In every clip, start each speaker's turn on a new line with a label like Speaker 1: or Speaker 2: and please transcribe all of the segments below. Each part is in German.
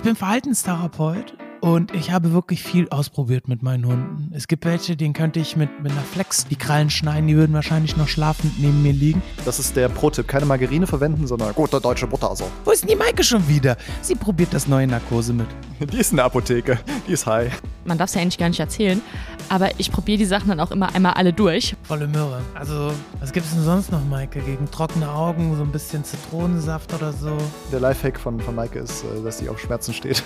Speaker 1: ich bin Verhaltenstherapeut und ich habe wirklich viel ausprobiert mit meinen Hunden. Es gibt welche, denen könnte ich mit, mit einer Flex die Krallen schneiden, die würden wahrscheinlich noch schlafend neben mir liegen.
Speaker 2: Das ist der Pro-Tipp. Keine Margarine verwenden, sondern gute deutsche Butter. So.
Speaker 1: Wo ist denn die Maike schon wieder? Sie probiert das neue Narkose mit.
Speaker 2: Die ist in der Apotheke. Die ist high.
Speaker 3: Man darf es ja eigentlich gar nicht erzählen, aber ich probiere die Sachen dann auch immer einmal alle durch.
Speaker 1: Volle Möhre. Also, was gibt es denn sonst noch, Maike? Gegen trockene Augen, so ein bisschen Zitronensaft oder so?
Speaker 2: Der Lifehack von, von Maike ist, äh, dass sie auf Schmerzen steht.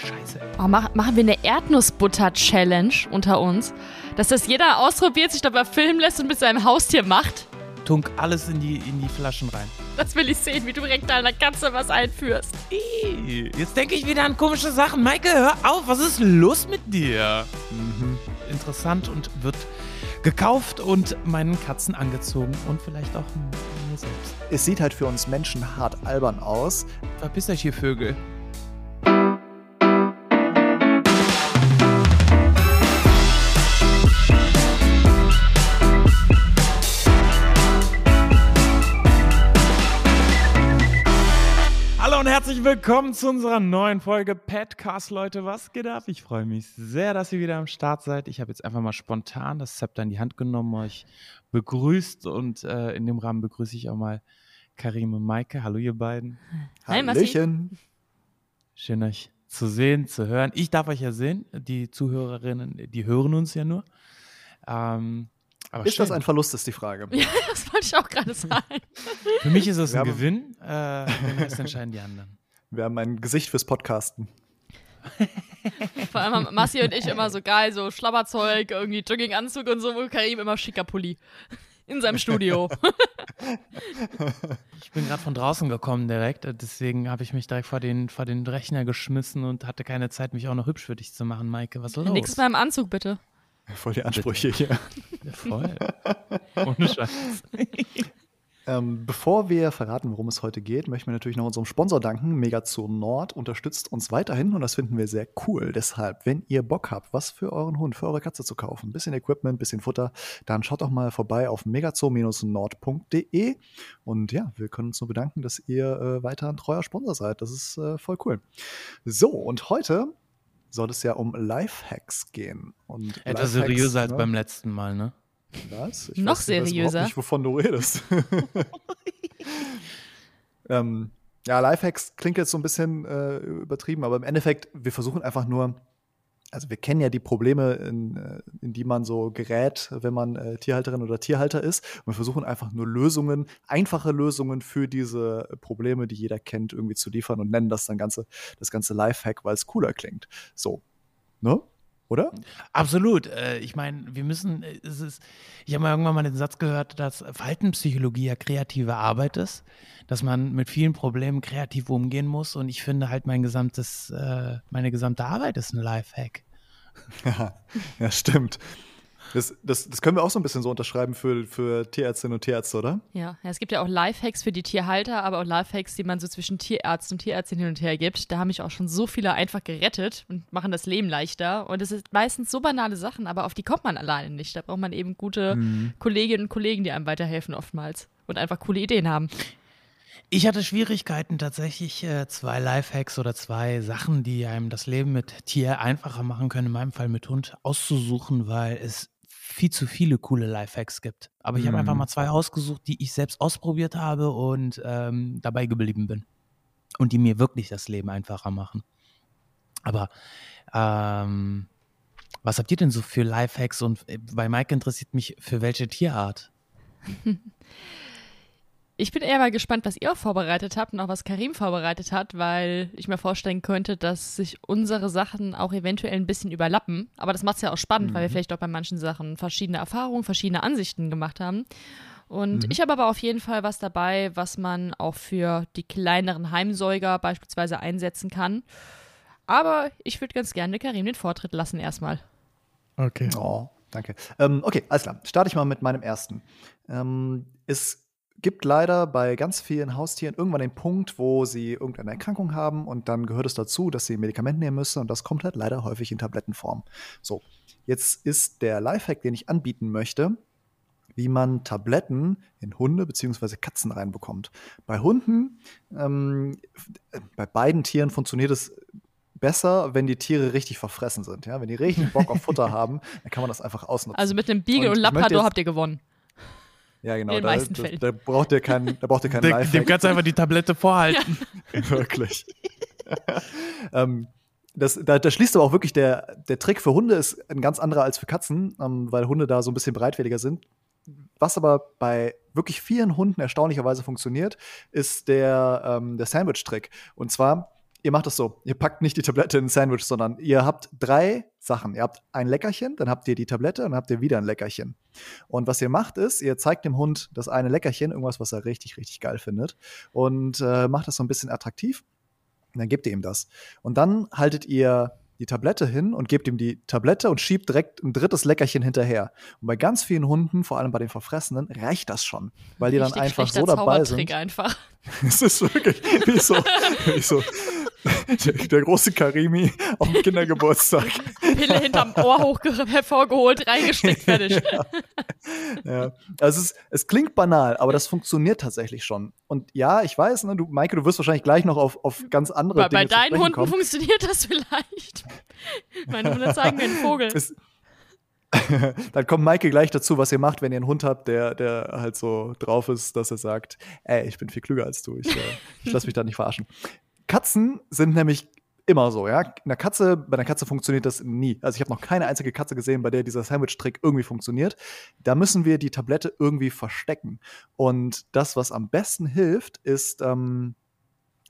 Speaker 3: Scheiße. Oh, mach, machen wir eine Erdnussbutter-Challenge unter uns, dass das jeder ausprobiert, sich dabei filmen lässt und mit seinem Haustier macht.
Speaker 1: Tunk alles in die, in die Flaschen rein.
Speaker 3: Das will ich sehen, wie du direkt deiner Katze was einführst.
Speaker 1: Jetzt denke ich wieder an komische Sachen. Maike, hör auf, was ist los mit dir? Mhm. Interessant und wird gekauft und meinen Katzen angezogen und vielleicht auch mir selbst.
Speaker 2: Es sieht halt für uns Menschen hart albern aus.
Speaker 1: Verpiss euch, ihr Vögel. Herzlich willkommen zu unserer neuen Folge Petcast, Leute. Was geht ab? Ich freue mich sehr, dass ihr wieder am Start seid. Ich habe jetzt einfach mal spontan das Zepter in die Hand genommen, euch begrüßt und äh, in dem Rahmen begrüße ich auch mal Karim und Maike. Hallo, ihr beiden.
Speaker 3: Hi.
Speaker 2: Hallöchen.
Speaker 1: Schön, euch zu sehen, zu hören. Ich darf euch ja sehen. Die Zuhörerinnen, die hören uns ja nur. Ähm, aber
Speaker 2: Ist das
Speaker 1: schön.
Speaker 2: ein Verlust, ist die Frage.
Speaker 3: Ja, das wollte ich auch gerade sagen.
Speaker 1: Für mich ist es
Speaker 2: Wir
Speaker 1: ein
Speaker 2: haben-
Speaker 1: Gewinn. Äh, Rest entscheiden die anderen.
Speaker 2: Wir haben ein Gesicht fürs Podcasten.
Speaker 3: Vor allem haben Massi und ich immer so geil, so Schlabberzeug, irgendwie Jogginganzug und so, und Karim immer schicker Pulli. In seinem Studio.
Speaker 1: Ich bin gerade von draußen gekommen direkt, äh, deswegen habe ich mich direkt vor den, vor den Rechner geschmissen und hatte keine Zeit, mich auch noch hübsch für dich zu machen, Maike. Was ist los?
Speaker 3: Nächstes Mal im Anzug, bitte.
Speaker 2: Voll die Ansprüche hier.
Speaker 1: Ja, voll. Ohne Scheiß.
Speaker 2: Ähm, bevor wir verraten, worum es heute geht, möchten wir natürlich noch unserem Sponsor danken. Megazoo Nord unterstützt uns weiterhin und das finden wir sehr cool. Deshalb, wenn ihr Bock habt, was für euren Hund, für eure Katze zu kaufen, ein bisschen Equipment, ein bisschen Futter, dann schaut doch mal vorbei auf megazoo-nord.de. Und ja, wir können uns nur bedanken, dass ihr äh, weiter ein treuer Sponsor seid. Das ist äh, voll cool. So, und heute soll es ja um Lifehacks gehen. Und
Speaker 1: Etwas
Speaker 2: Lifehacks,
Speaker 1: seriöser als
Speaker 2: ne?
Speaker 1: beim letzten Mal, ne?
Speaker 2: Was?
Speaker 3: Noch
Speaker 2: weiß, Ich weiß
Speaker 3: seriöser.
Speaker 2: nicht, wovon du redest. ähm, ja, Lifehacks klingt jetzt so ein bisschen äh, übertrieben, aber im Endeffekt, wir versuchen einfach nur, also wir kennen ja die Probleme, in, äh, in die man so gerät, wenn man äh, Tierhalterin oder Tierhalter ist. Und wir versuchen einfach nur Lösungen, einfache Lösungen für diese Probleme, die jeder kennt, irgendwie zu liefern und nennen das dann ganze, das ganze Lifehack, weil es cooler klingt. So. Ne? Oder?
Speaker 1: Absolut. Äh, ich meine, wir müssen, äh, es ist, ich habe mal irgendwann mal den Satz gehört, dass Verhaltenspsychologie ja kreative Arbeit ist, dass man mit vielen Problemen kreativ umgehen muss und ich finde halt mein gesamtes, äh, meine gesamte Arbeit ist ein Lifehack.
Speaker 2: Ja, ja stimmt. Das, das, das können wir auch so ein bisschen so unterschreiben für, für Tierärztinnen und Tierärzte, oder?
Speaker 3: Ja, ja, es gibt ja auch Lifehacks für die Tierhalter, aber auch Lifehacks, die man so zwischen Tierarzt und Tierärztin hin und her gibt. Da haben mich auch schon so viele einfach gerettet und machen das Leben leichter. Und es sind meistens so banale Sachen, aber auf die kommt man alleine nicht. Da braucht man eben gute Kolleginnen und Kollegen, die einem weiterhelfen oftmals und einfach coole Ideen haben.
Speaker 1: Ich hatte Schwierigkeiten tatsächlich äh, zwei Lifehacks oder zwei Sachen, die einem das Leben mit Tier einfacher machen können, in meinem Fall mit Hund, auszusuchen, weil es viel zu viele coole Lifehacks gibt. Aber ich habe
Speaker 2: Mhm.
Speaker 1: einfach mal zwei ausgesucht, die ich selbst ausprobiert habe und ähm, dabei geblieben bin. Und die mir wirklich das Leben einfacher machen. Aber ähm, was habt ihr denn so für Lifehacks? Und äh, bei Mike interessiert mich, für welche Tierart?
Speaker 3: Ich bin eher mal gespannt, was ihr auch vorbereitet habt und auch was Karim vorbereitet hat, weil ich mir vorstellen könnte, dass sich unsere Sachen auch eventuell ein bisschen überlappen. Aber das macht es ja auch spannend, weil wir vielleicht auch bei manchen Sachen verschiedene Erfahrungen, verschiedene Ansichten gemacht haben. Und ich habe aber auf jeden Fall was dabei, was man auch für die kleineren Heimsäuger beispielsweise einsetzen kann. Aber ich würde ganz gerne Karim den Vortritt lassen erstmal.
Speaker 1: Okay.
Speaker 2: Oh, danke. Ähm, okay, alles klar. Starte ich mal mit meinem ersten. Ähm, es gibt leider bei ganz vielen Haustieren irgendwann den Punkt, wo sie irgendeine Erkrankung haben und dann gehört es dazu, dass sie ein Medikament nehmen müssen und das kommt halt leider häufig in Tablettenform. So, jetzt ist der Lifehack, den ich anbieten möchte, wie man Tabletten in Hunde bzw. Katzen reinbekommt. Bei Hunden, ähm, äh, bei beiden Tieren funktioniert es besser, wenn die Tiere richtig verfressen sind. Ja? Wenn die richtig Bock auf Futter haben, dann kann man das einfach ausnutzen.
Speaker 3: Also mit einem Beagle und, und Labrador habt ihr gewonnen.
Speaker 2: Ja, genau. Da, da, da, braucht ihr keinen, da braucht ihr keinen
Speaker 1: Dem, dem kannst du einfach die Tablette vorhalten.
Speaker 2: Ja. Wirklich. ähm, das, da, da, schließt aber auch wirklich der, der Trick für Hunde ist ein ganz anderer als für Katzen, ähm, weil Hunde da so ein bisschen breitwilliger sind. Was aber bei wirklich vielen Hunden erstaunlicherweise funktioniert, ist der, ähm, der Sandwich-Trick. Und zwar, ihr macht das so: Ihr packt nicht die Tablette in ein Sandwich, sondern ihr habt drei Sachen. Ihr habt ein Leckerchen, dann habt ihr die Tablette und dann habt ihr wieder ein Leckerchen. Und was ihr macht ist, ihr zeigt dem Hund das eine Leckerchen, irgendwas, was er richtig, richtig geil findet, und äh, macht das so ein bisschen attraktiv. Und dann gebt ihr ihm das. Und dann haltet ihr die Tablette hin und gebt ihm die Tablette und schiebt direkt ein drittes Leckerchen hinterher. Und bei ganz vielen Hunden, vor allem bei den Verfressenen, reicht das schon, weil die dann einfach so dabei sind.
Speaker 3: Einfach.
Speaker 2: es ist wirklich wie so, wie so der, große Karimi auf dem Kindergeburtstag.
Speaker 3: Pille hinterm Ohr hoch hervorgeholt, reingesteckt, fertig.
Speaker 2: ja. ja. Also es, es, klingt banal, aber das funktioniert tatsächlich schon. Und ja, ich weiß, ne, du, Maike, du wirst wahrscheinlich gleich noch auf, auf ganz andere
Speaker 3: bei,
Speaker 2: Dinge
Speaker 3: Bei deinen Hunden
Speaker 2: kommen.
Speaker 3: funktioniert das vielleicht. Meine Hunde zeigen mir einen Vogel. Es,
Speaker 2: dann kommt Maike gleich dazu, was ihr macht, wenn ihr einen Hund habt, der, der halt so drauf ist, dass er sagt, ey, ich bin viel klüger als du, ich, äh, ich lass mich da nicht verarschen. Katzen sind nämlich immer so, ja. Eine Katze, bei einer Katze funktioniert das nie. Also ich habe noch keine einzige Katze gesehen, bei der dieser Sandwich-Trick irgendwie funktioniert. Da müssen wir die Tablette irgendwie verstecken. Und das, was am besten hilft, ist, ähm,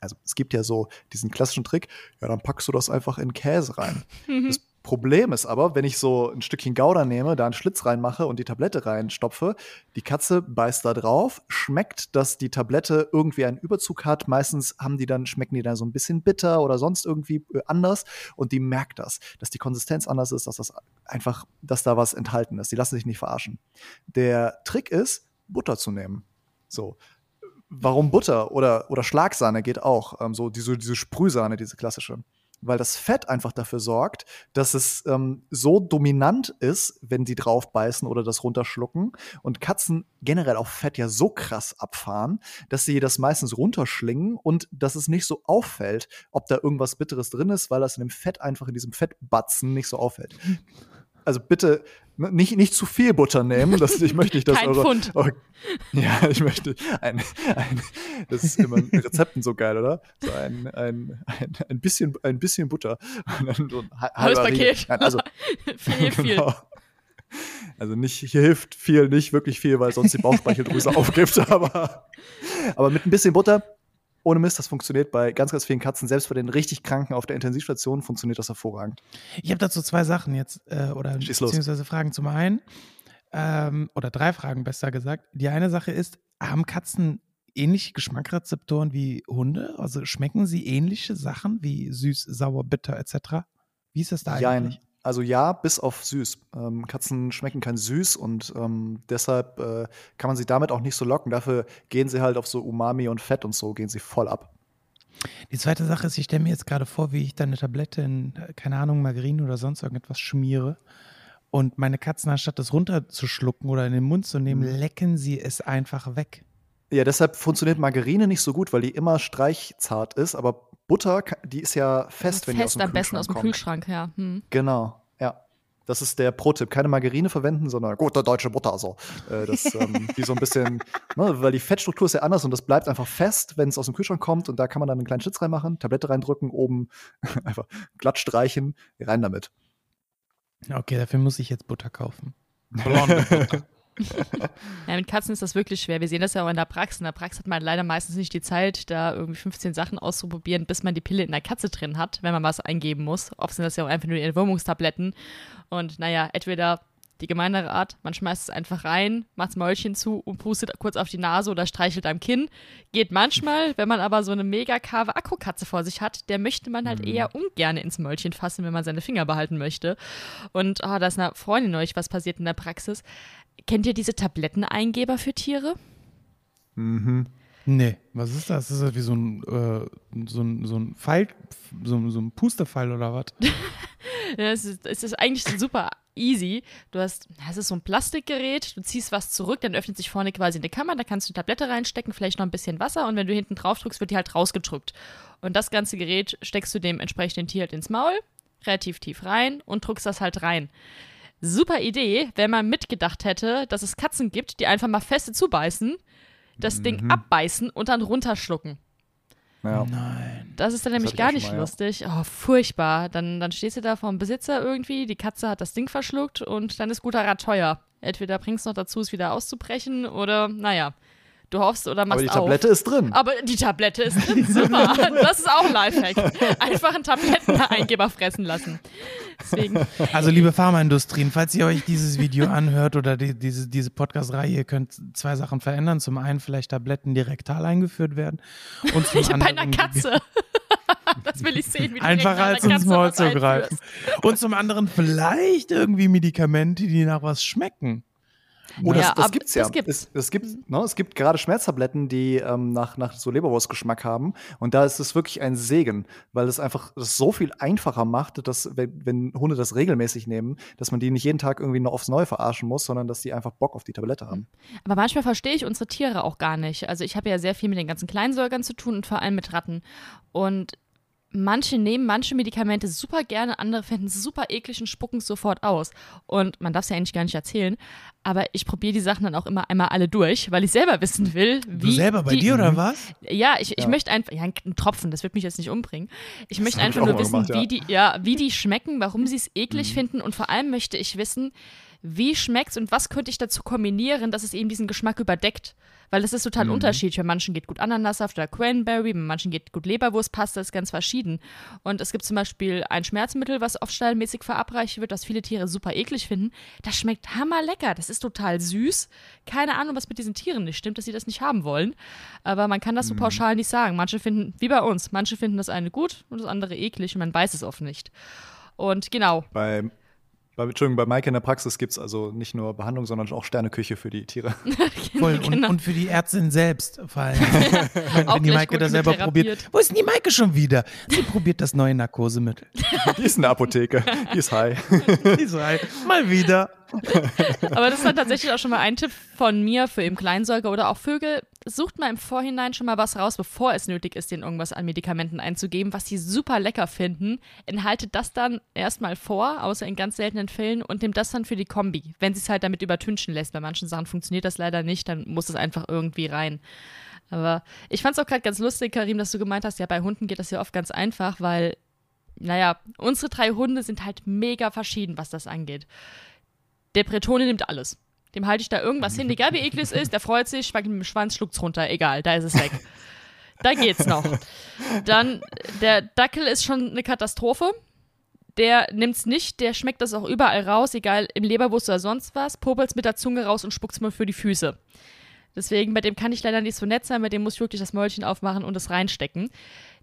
Speaker 2: also es gibt ja so diesen klassischen Trick, ja, dann packst du das einfach in Käse rein. Mhm. Das Problem ist aber, wenn ich so ein Stückchen Gouda nehme, da einen Schlitz reinmache und die Tablette reinstopfe, die Katze beißt da drauf, schmeckt, dass die Tablette irgendwie einen Überzug hat. Meistens haben die dann, schmecken die dann so ein bisschen bitter oder sonst irgendwie äh, anders und die merkt das, dass die Konsistenz anders ist, dass das einfach, dass da was enthalten ist. Die lassen sich nicht verarschen. Der Trick ist, Butter zu nehmen. So. Warum Butter oder, oder Schlagsahne geht auch. Ähm, so diese, diese Sprühsahne, diese klassische weil das Fett einfach dafür sorgt, dass es ähm, so dominant ist, wenn sie drauf beißen oder das runterschlucken. Und Katzen generell auf Fett ja so krass abfahren, dass sie das meistens runterschlingen und dass es nicht so auffällt, ob da irgendwas Bitteres drin ist, weil das in dem Fett einfach in diesem Fettbatzen nicht so auffällt. Also bitte nicht, nicht zu viel Butter nehmen. Das, ich möchte nicht, dass
Speaker 3: Kein
Speaker 2: eure,
Speaker 3: Pfund.
Speaker 2: Eure, ja, ich möchte ein, ein, das ist immer in Rezepten so geil, oder? So ein, ein, ein, ein bisschen, ein bisschen Butter.
Speaker 3: Und dann so ein halbes Paket.
Speaker 2: Nein, also,
Speaker 3: viel, viel. Genau.
Speaker 2: Also nicht, hier hilft viel, nicht wirklich viel, weil sonst die Bauchspeicheldrüse aufgibt, aber, aber mit ein bisschen Butter ohne Mist, das funktioniert bei ganz, ganz vielen Katzen. Selbst bei den richtig Kranken auf der Intensivstation funktioniert das hervorragend.
Speaker 1: Ich habe dazu zwei Sachen jetzt, äh, oder
Speaker 2: Schieß
Speaker 1: beziehungsweise
Speaker 2: los.
Speaker 1: Fragen. Zum einen, ähm, oder drei Fragen besser gesagt. Die eine Sache ist, haben Katzen ähnliche Geschmackrezeptoren wie Hunde? Also schmecken sie ähnliche Sachen wie süß, sauer, bitter etc.? Wie ist das da eigentlich?
Speaker 2: Also ja, bis auf süß. Ähm, Katzen schmecken kein süß und ähm, deshalb äh, kann man sie damit auch nicht so locken. Dafür gehen sie halt auf so Umami und Fett und so, gehen sie voll ab.
Speaker 1: Die zweite Sache ist, ich stelle mir jetzt gerade vor, wie ich da eine Tablette in, keine Ahnung, Margarine oder sonst irgendetwas schmiere. Und meine Katzen, anstatt das runterzuschlucken oder in den Mund zu nehmen, mhm. lecken sie es einfach weg.
Speaker 2: Ja, deshalb funktioniert Margarine nicht so gut, weil die immer streichzart ist, aber Butter, die ist ja fest, wenn fest, die aus dem
Speaker 3: am besten aus dem
Speaker 2: kommt.
Speaker 3: Kühlschrank, ja. Hm.
Speaker 2: Genau, ja. Das ist der Pro-Tipp. Keine Margarine verwenden, sondern gute deutsche Butter. Also, äh, das, ähm, die so ein bisschen, ne, weil die Fettstruktur ist ja anders und das bleibt einfach fest, wenn es aus dem Kühlschrank kommt. Und da kann man dann einen kleinen Schlitz reinmachen, Tablette reindrücken, oben einfach glatt streichen, rein damit.
Speaker 1: Okay, dafür muss ich jetzt Butter kaufen. Blonde Butter.
Speaker 3: Ja, mit Katzen ist das wirklich schwer. Wir sehen das ja auch in der Praxis. In der Praxis hat man leider meistens nicht die Zeit, da irgendwie 15 Sachen auszuprobieren, bis man die Pille in der Katze drin hat, wenn man was eingeben muss. Oft sind das ja auch einfach nur die Entwurmungstabletten. Und naja, entweder die gemeinere Art, man schmeißt es einfach rein, macht das Mäulchen zu und pustet kurz auf die Nase oder streichelt am Kinn. Geht manchmal, wenn man aber so eine mega kave Akkukatze vor sich hat, der möchte man halt mhm. eher ungern ins Mäulchen fassen, wenn man seine Finger behalten möchte. Und oh, da ist einer Freundin neulich was passiert in der Praxis. Kennt ihr diese Tabletteneingeber für Tiere?
Speaker 2: Mhm.
Speaker 1: Nee, was ist das? Das ist das wie so ein, äh, so ein, so ein Pfeil, so, so ein Pustepfeil oder was?
Speaker 3: ja, es, ist, es ist eigentlich super easy. Du hast, es ist so ein Plastikgerät, du ziehst was zurück, dann öffnet sich vorne quasi eine Kammer, da kannst du eine Tablette reinstecken, vielleicht noch ein bisschen Wasser und wenn du hinten drauf drückst, wird die halt rausgedrückt. Und das ganze Gerät steckst du dem entsprechenden Tier halt ins Maul, relativ tief rein und drückst das halt rein. Super Idee, wenn man mitgedacht hätte, dass es Katzen gibt, die einfach mal feste zubeißen, das Ding
Speaker 2: Mhm.
Speaker 3: abbeißen und dann runterschlucken.
Speaker 2: Ja.
Speaker 1: Nein.
Speaker 3: Das ist dann nämlich gar nicht
Speaker 2: mal, ja.
Speaker 3: lustig. Oh, furchtbar. Dann, dann stehst du da vor dem Besitzer irgendwie, die Katze hat das Ding verschluckt und dann ist guter Rat teuer. Entweder bringst du noch dazu, es wieder auszubrechen oder, naja, du hoffst oder
Speaker 2: Aber
Speaker 3: machst
Speaker 2: die
Speaker 3: auf.
Speaker 2: Tablette ist drin.
Speaker 3: Aber die Tablette ist drin, super. Das ist auch ein Lifehack. Einfach einen Tabletteneingeber fressen lassen. Deswegen,
Speaker 1: Also, liebe Pharmaindustrien, falls ihr euch dieses Video anhört oder die, diese, diese Podcast-Reihe, ihr könnt zwei Sachen verändern. Zum einen vielleicht Tabletten, die rektal eingeführt werden. Und zum
Speaker 3: ich habe bei einer
Speaker 1: anderen
Speaker 3: Katze. Das will ich sehen, wie du
Speaker 1: Einfacher
Speaker 3: direkt
Speaker 1: als ins Maul zu greifen. Und zum anderen vielleicht irgendwie Medikamente, die nach was schmecken.
Speaker 2: Oh, das,
Speaker 3: Ja,
Speaker 2: das gibt's ja.
Speaker 3: das gibt's.
Speaker 2: Es, es gibt, ne, es gibt gerade Schmerztabletten, die ähm, nach, nach so Leberwurstgeschmack haben. Und da ist es wirklich ein Segen, weil es einfach das so viel einfacher macht, dass, wenn, wenn Hunde das regelmäßig nehmen, dass man die nicht jeden Tag irgendwie noch aufs Neue verarschen muss, sondern dass die einfach Bock auf die Tablette haben.
Speaker 3: Aber manchmal verstehe ich unsere Tiere auch gar nicht. Also ich habe ja sehr viel mit den ganzen Kleinsäugern zu tun und vor allem mit Ratten. Und manche nehmen manche Medikamente super gerne, andere finden es super eklig und spucken es sofort aus. Und man darf es ja eigentlich gar nicht erzählen, aber ich probiere die Sachen dann auch immer einmal alle durch, weil ich selber wissen will, wie
Speaker 1: Du selber bei
Speaker 3: die,
Speaker 1: dir oder was?
Speaker 3: Ja, ich, ich
Speaker 2: Ja.
Speaker 3: möchte einfach, ja, ein Tropfen, das wird mich jetzt nicht umbringen. Ich möchte
Speaker 2: hab ich
Speaker 3: einfach
Speaker 2: auch
Speaker 3: nur wissen,
Speaker 2: gemacht, ja.
Speaker 3: wie die, ja, wie die schmecken, warum sie es eklig
Speaker 2: Mhm.
Speaker 3: finden und vor allem möchte ich wissen, wie schmeckt's und was könnte ich dazu kombinieren, dass es eben diesen Geschmack überdeckt. Weil das ist total
Speaker 2: Mhm.
Speaker 3: unterschiedlich. Bei manchen geht gut Ananassaft oder Cranberry, bei manchen geht gut Leberwurstpasta, ist ganz verschieden. Und es gibt zum Beispiel ein Schmerzmittel, was oft stallmäßig verabreicht wird, was viele Tiere super eklig finden. Das schmeckt hammerlecker. Das ist total süß. Keine Ahnung, was mit diesen Tieren nicht stimmt, dass sie das nicht haben wollen. Aber man kann das so pauschal nicht sagen. Manche finden, wie bei uns, manche finden das eine gut und das andere eklig und man weiß es oft nicht. Und genau,
Speaker 2: Bei, bei, Entschuldigung, bei Mike in der Praxis gibt es also nicht nur Behandlung, sondern auch Sterneküche für die Tiere.
Speaker 1: Voll. Und,
Speaker 3: Genau.
Speaker 1: und für die Ärztin selbst vor allem.
Speaker 3: Auch
Speaker 1: Wenn die Maike das selber probiert. Wo ist denn die Maike schon wieder? Sie probiert das neue Narkosemittel.
Speaker 2: die ist in der Apotheke. Die ist high.
Speaker 1: Die sei mal wieder.
Speaker 3: Aber das ist dann tatsächlich auch schon mal ein Tipp von mir für eben Kleinsäuger oder auch Vögel. Sucht mal im Vorhinein schon mal was raus, bevor es nötig ist, denen irgendwas an Medikamenten einzugeben, was sie super lecker finden. Enthaltet das dann erstmal vor, außer in ganz seltenen Fällen, und nehmt das dann für die Kombi. Wenn sie es halt damit übertünchen lässt. Bei manchen Sachen funktioniert das leider nicht, dann muss es einfach irgendwie rein. Aber ich fand es auch gerade ganz lustig, Karim, dass du gemeint hast, ja, bei Hunden geht das ja oft ganz einfach, weil, naja, unsere drei Hunde sind halt mega verschieden, was das angeht. Der Bretone nimmt alles. Dem halte ich da irgendwas hin, egal wie eklig es ist, der freut sich, schwankt mit dem Schwanz, schluckt's runter, egal, da ist es weg. Da geht's noch. Dann, der Dackel ist schon eine Katastrophe. Der nimmt's nicht, der schmeckt das auch überall raus, egal im Leberwurst oder sonst was, popelt's mit der Zunge raus und spuckt's mir für die Füße. Deswegen, bei dem kann ich leider nicht so nett sein, bei dem muss ich wirklich das Mäulchen aufmachen und es reinstecken.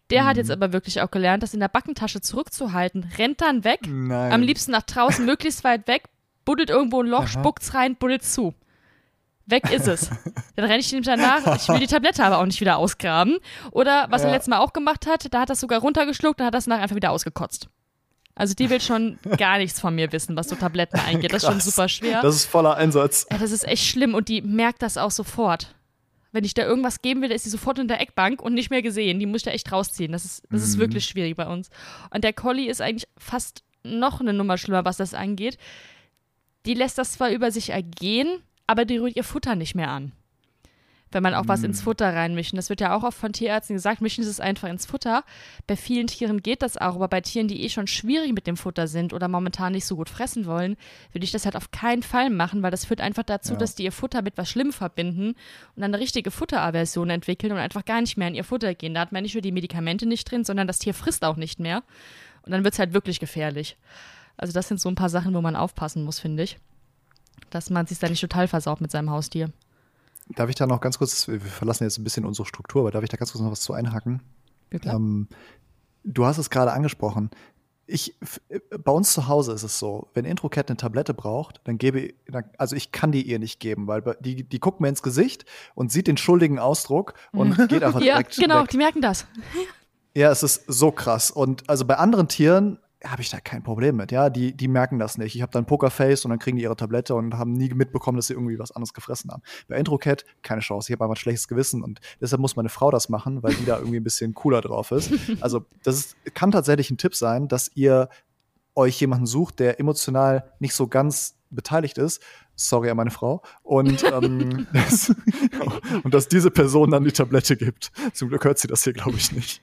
Speaker 3: Der hat jetzt aber wirklich auch gelernt, das in der Backentasche zurückzuhalten, rennt dann weg,
Speaker 2: Nein.
Speaker 3: am liebsten nach draußen, möglichst weit weg, buddelt irgendwo ein Loch, spuckt's rein, buddelt zu. Weg ist es. Dann renne ich ihm danach. Ich will die Tablette aber auch nicht wieder ausgraben. Oder was er
Speaker 2: Ja.
Speaker 3: letztes Mal auch gemacht hat, da hat er es sogar runtergeschluckt und hat das nachher einfach wieder ausgekotzt. Also die will schon gar nichts von mir wissen, was so Tabletten eingeht. Das ist schon super schwer.
Speaker 2: Das ist voller Einsatz.
Speaker 3: Ja, das ist echt schlimm und die merkt das auch sofort. Wenn ich da irgendwas geben will, ist sie sofort in der Eckbank und nicht mehr gesehen. Die muss ich da echt rausziehen. Das ist, das ist wirklich schwierig bei uns. Und der Collie ist eigentlich fast noch eine Nummer schlimmer, was das angeht. Die lässt das zwar über sich ergehen, aber die rührt ihr Futter nicht mehr an. Wenn man auch was ins Futter reinmischen. Das wird ja auch oft von Tierärzten gesagt, mischen Sie es einfach ins Futter. Bei vielen Tieren geht das auch, aber bei Tieren, die eh schon schwierig mit dem Futter sind oder momentan nicht so gut fressen wollen, würde ich das halt auf keinen Fall machen, weil das führt einfach dazu,
Speaker 2: Ja.
Speaker 3: dass die ihr Futter mit was Schlimm verbinden und dann eine richtige Futteraversion entwickeln und einfach gar nicht mehr in ihr Futter gehen. Da hat man nicht nur die Medikamente nicht drin, sondern das Tier frisst auch nicht mehr. Und dann wird es halt wirklich gefährlich. Also das sind so ein paar Sachen, wo man aufpassen muss, finde ich. Dass man sich da nicht total versaut mit seinem Haustier.
Speaker 2: Darf ich da noch ganz kurz, wir verlassen jetzt ein bisschen unsere Struktur, aber darf ich da ganz kurz noch was zu einhaken?
Speaker 3: Ja.
Speaker 2: Ähm, du hast es gerade angesprochen. Ich, bei uns zu Hause ist es so, wenn Introcat eine Tablette braucht, dann gebe dann, also ich kann die ihr nicht geben, weil die, die guckt mir ins Gesicht und sieht den schuldigen Ausdruck und geht einfach
Speaker 3: ja,
Speaker 2: direkt
Speaker 3: genau,
Speaker 2: weg.
Speaker 3: die merken das.
Speaker 2: Ja, es ist so krass. Und also bei anderen Tieren habe ich da kein Problem mit. Ja, die, die merken das nicht. Ich habe dann Pokerface und dann kriegen die ihre Tablette und haben nie mitbekommen, dass sie irgendwie was anderes gefressen haben. Bei Introcat keine Chance. Ich habe einfach ein schlechtes Gewissen und deshalb muss meine Frau das machen, weil die da irgendwie ein bisschen cooler drauf ist. Also das ist, kann tatsächlich ein Tipp sein, dass ihr euch jemanden sucht, der emotional nicht so ganz beteiligt ist, sorry an meine Frau, und, ähm, das, und dass diese Person dann die Tablette gibt. Zum Glück hört sie das hier, glaube ich, nicht.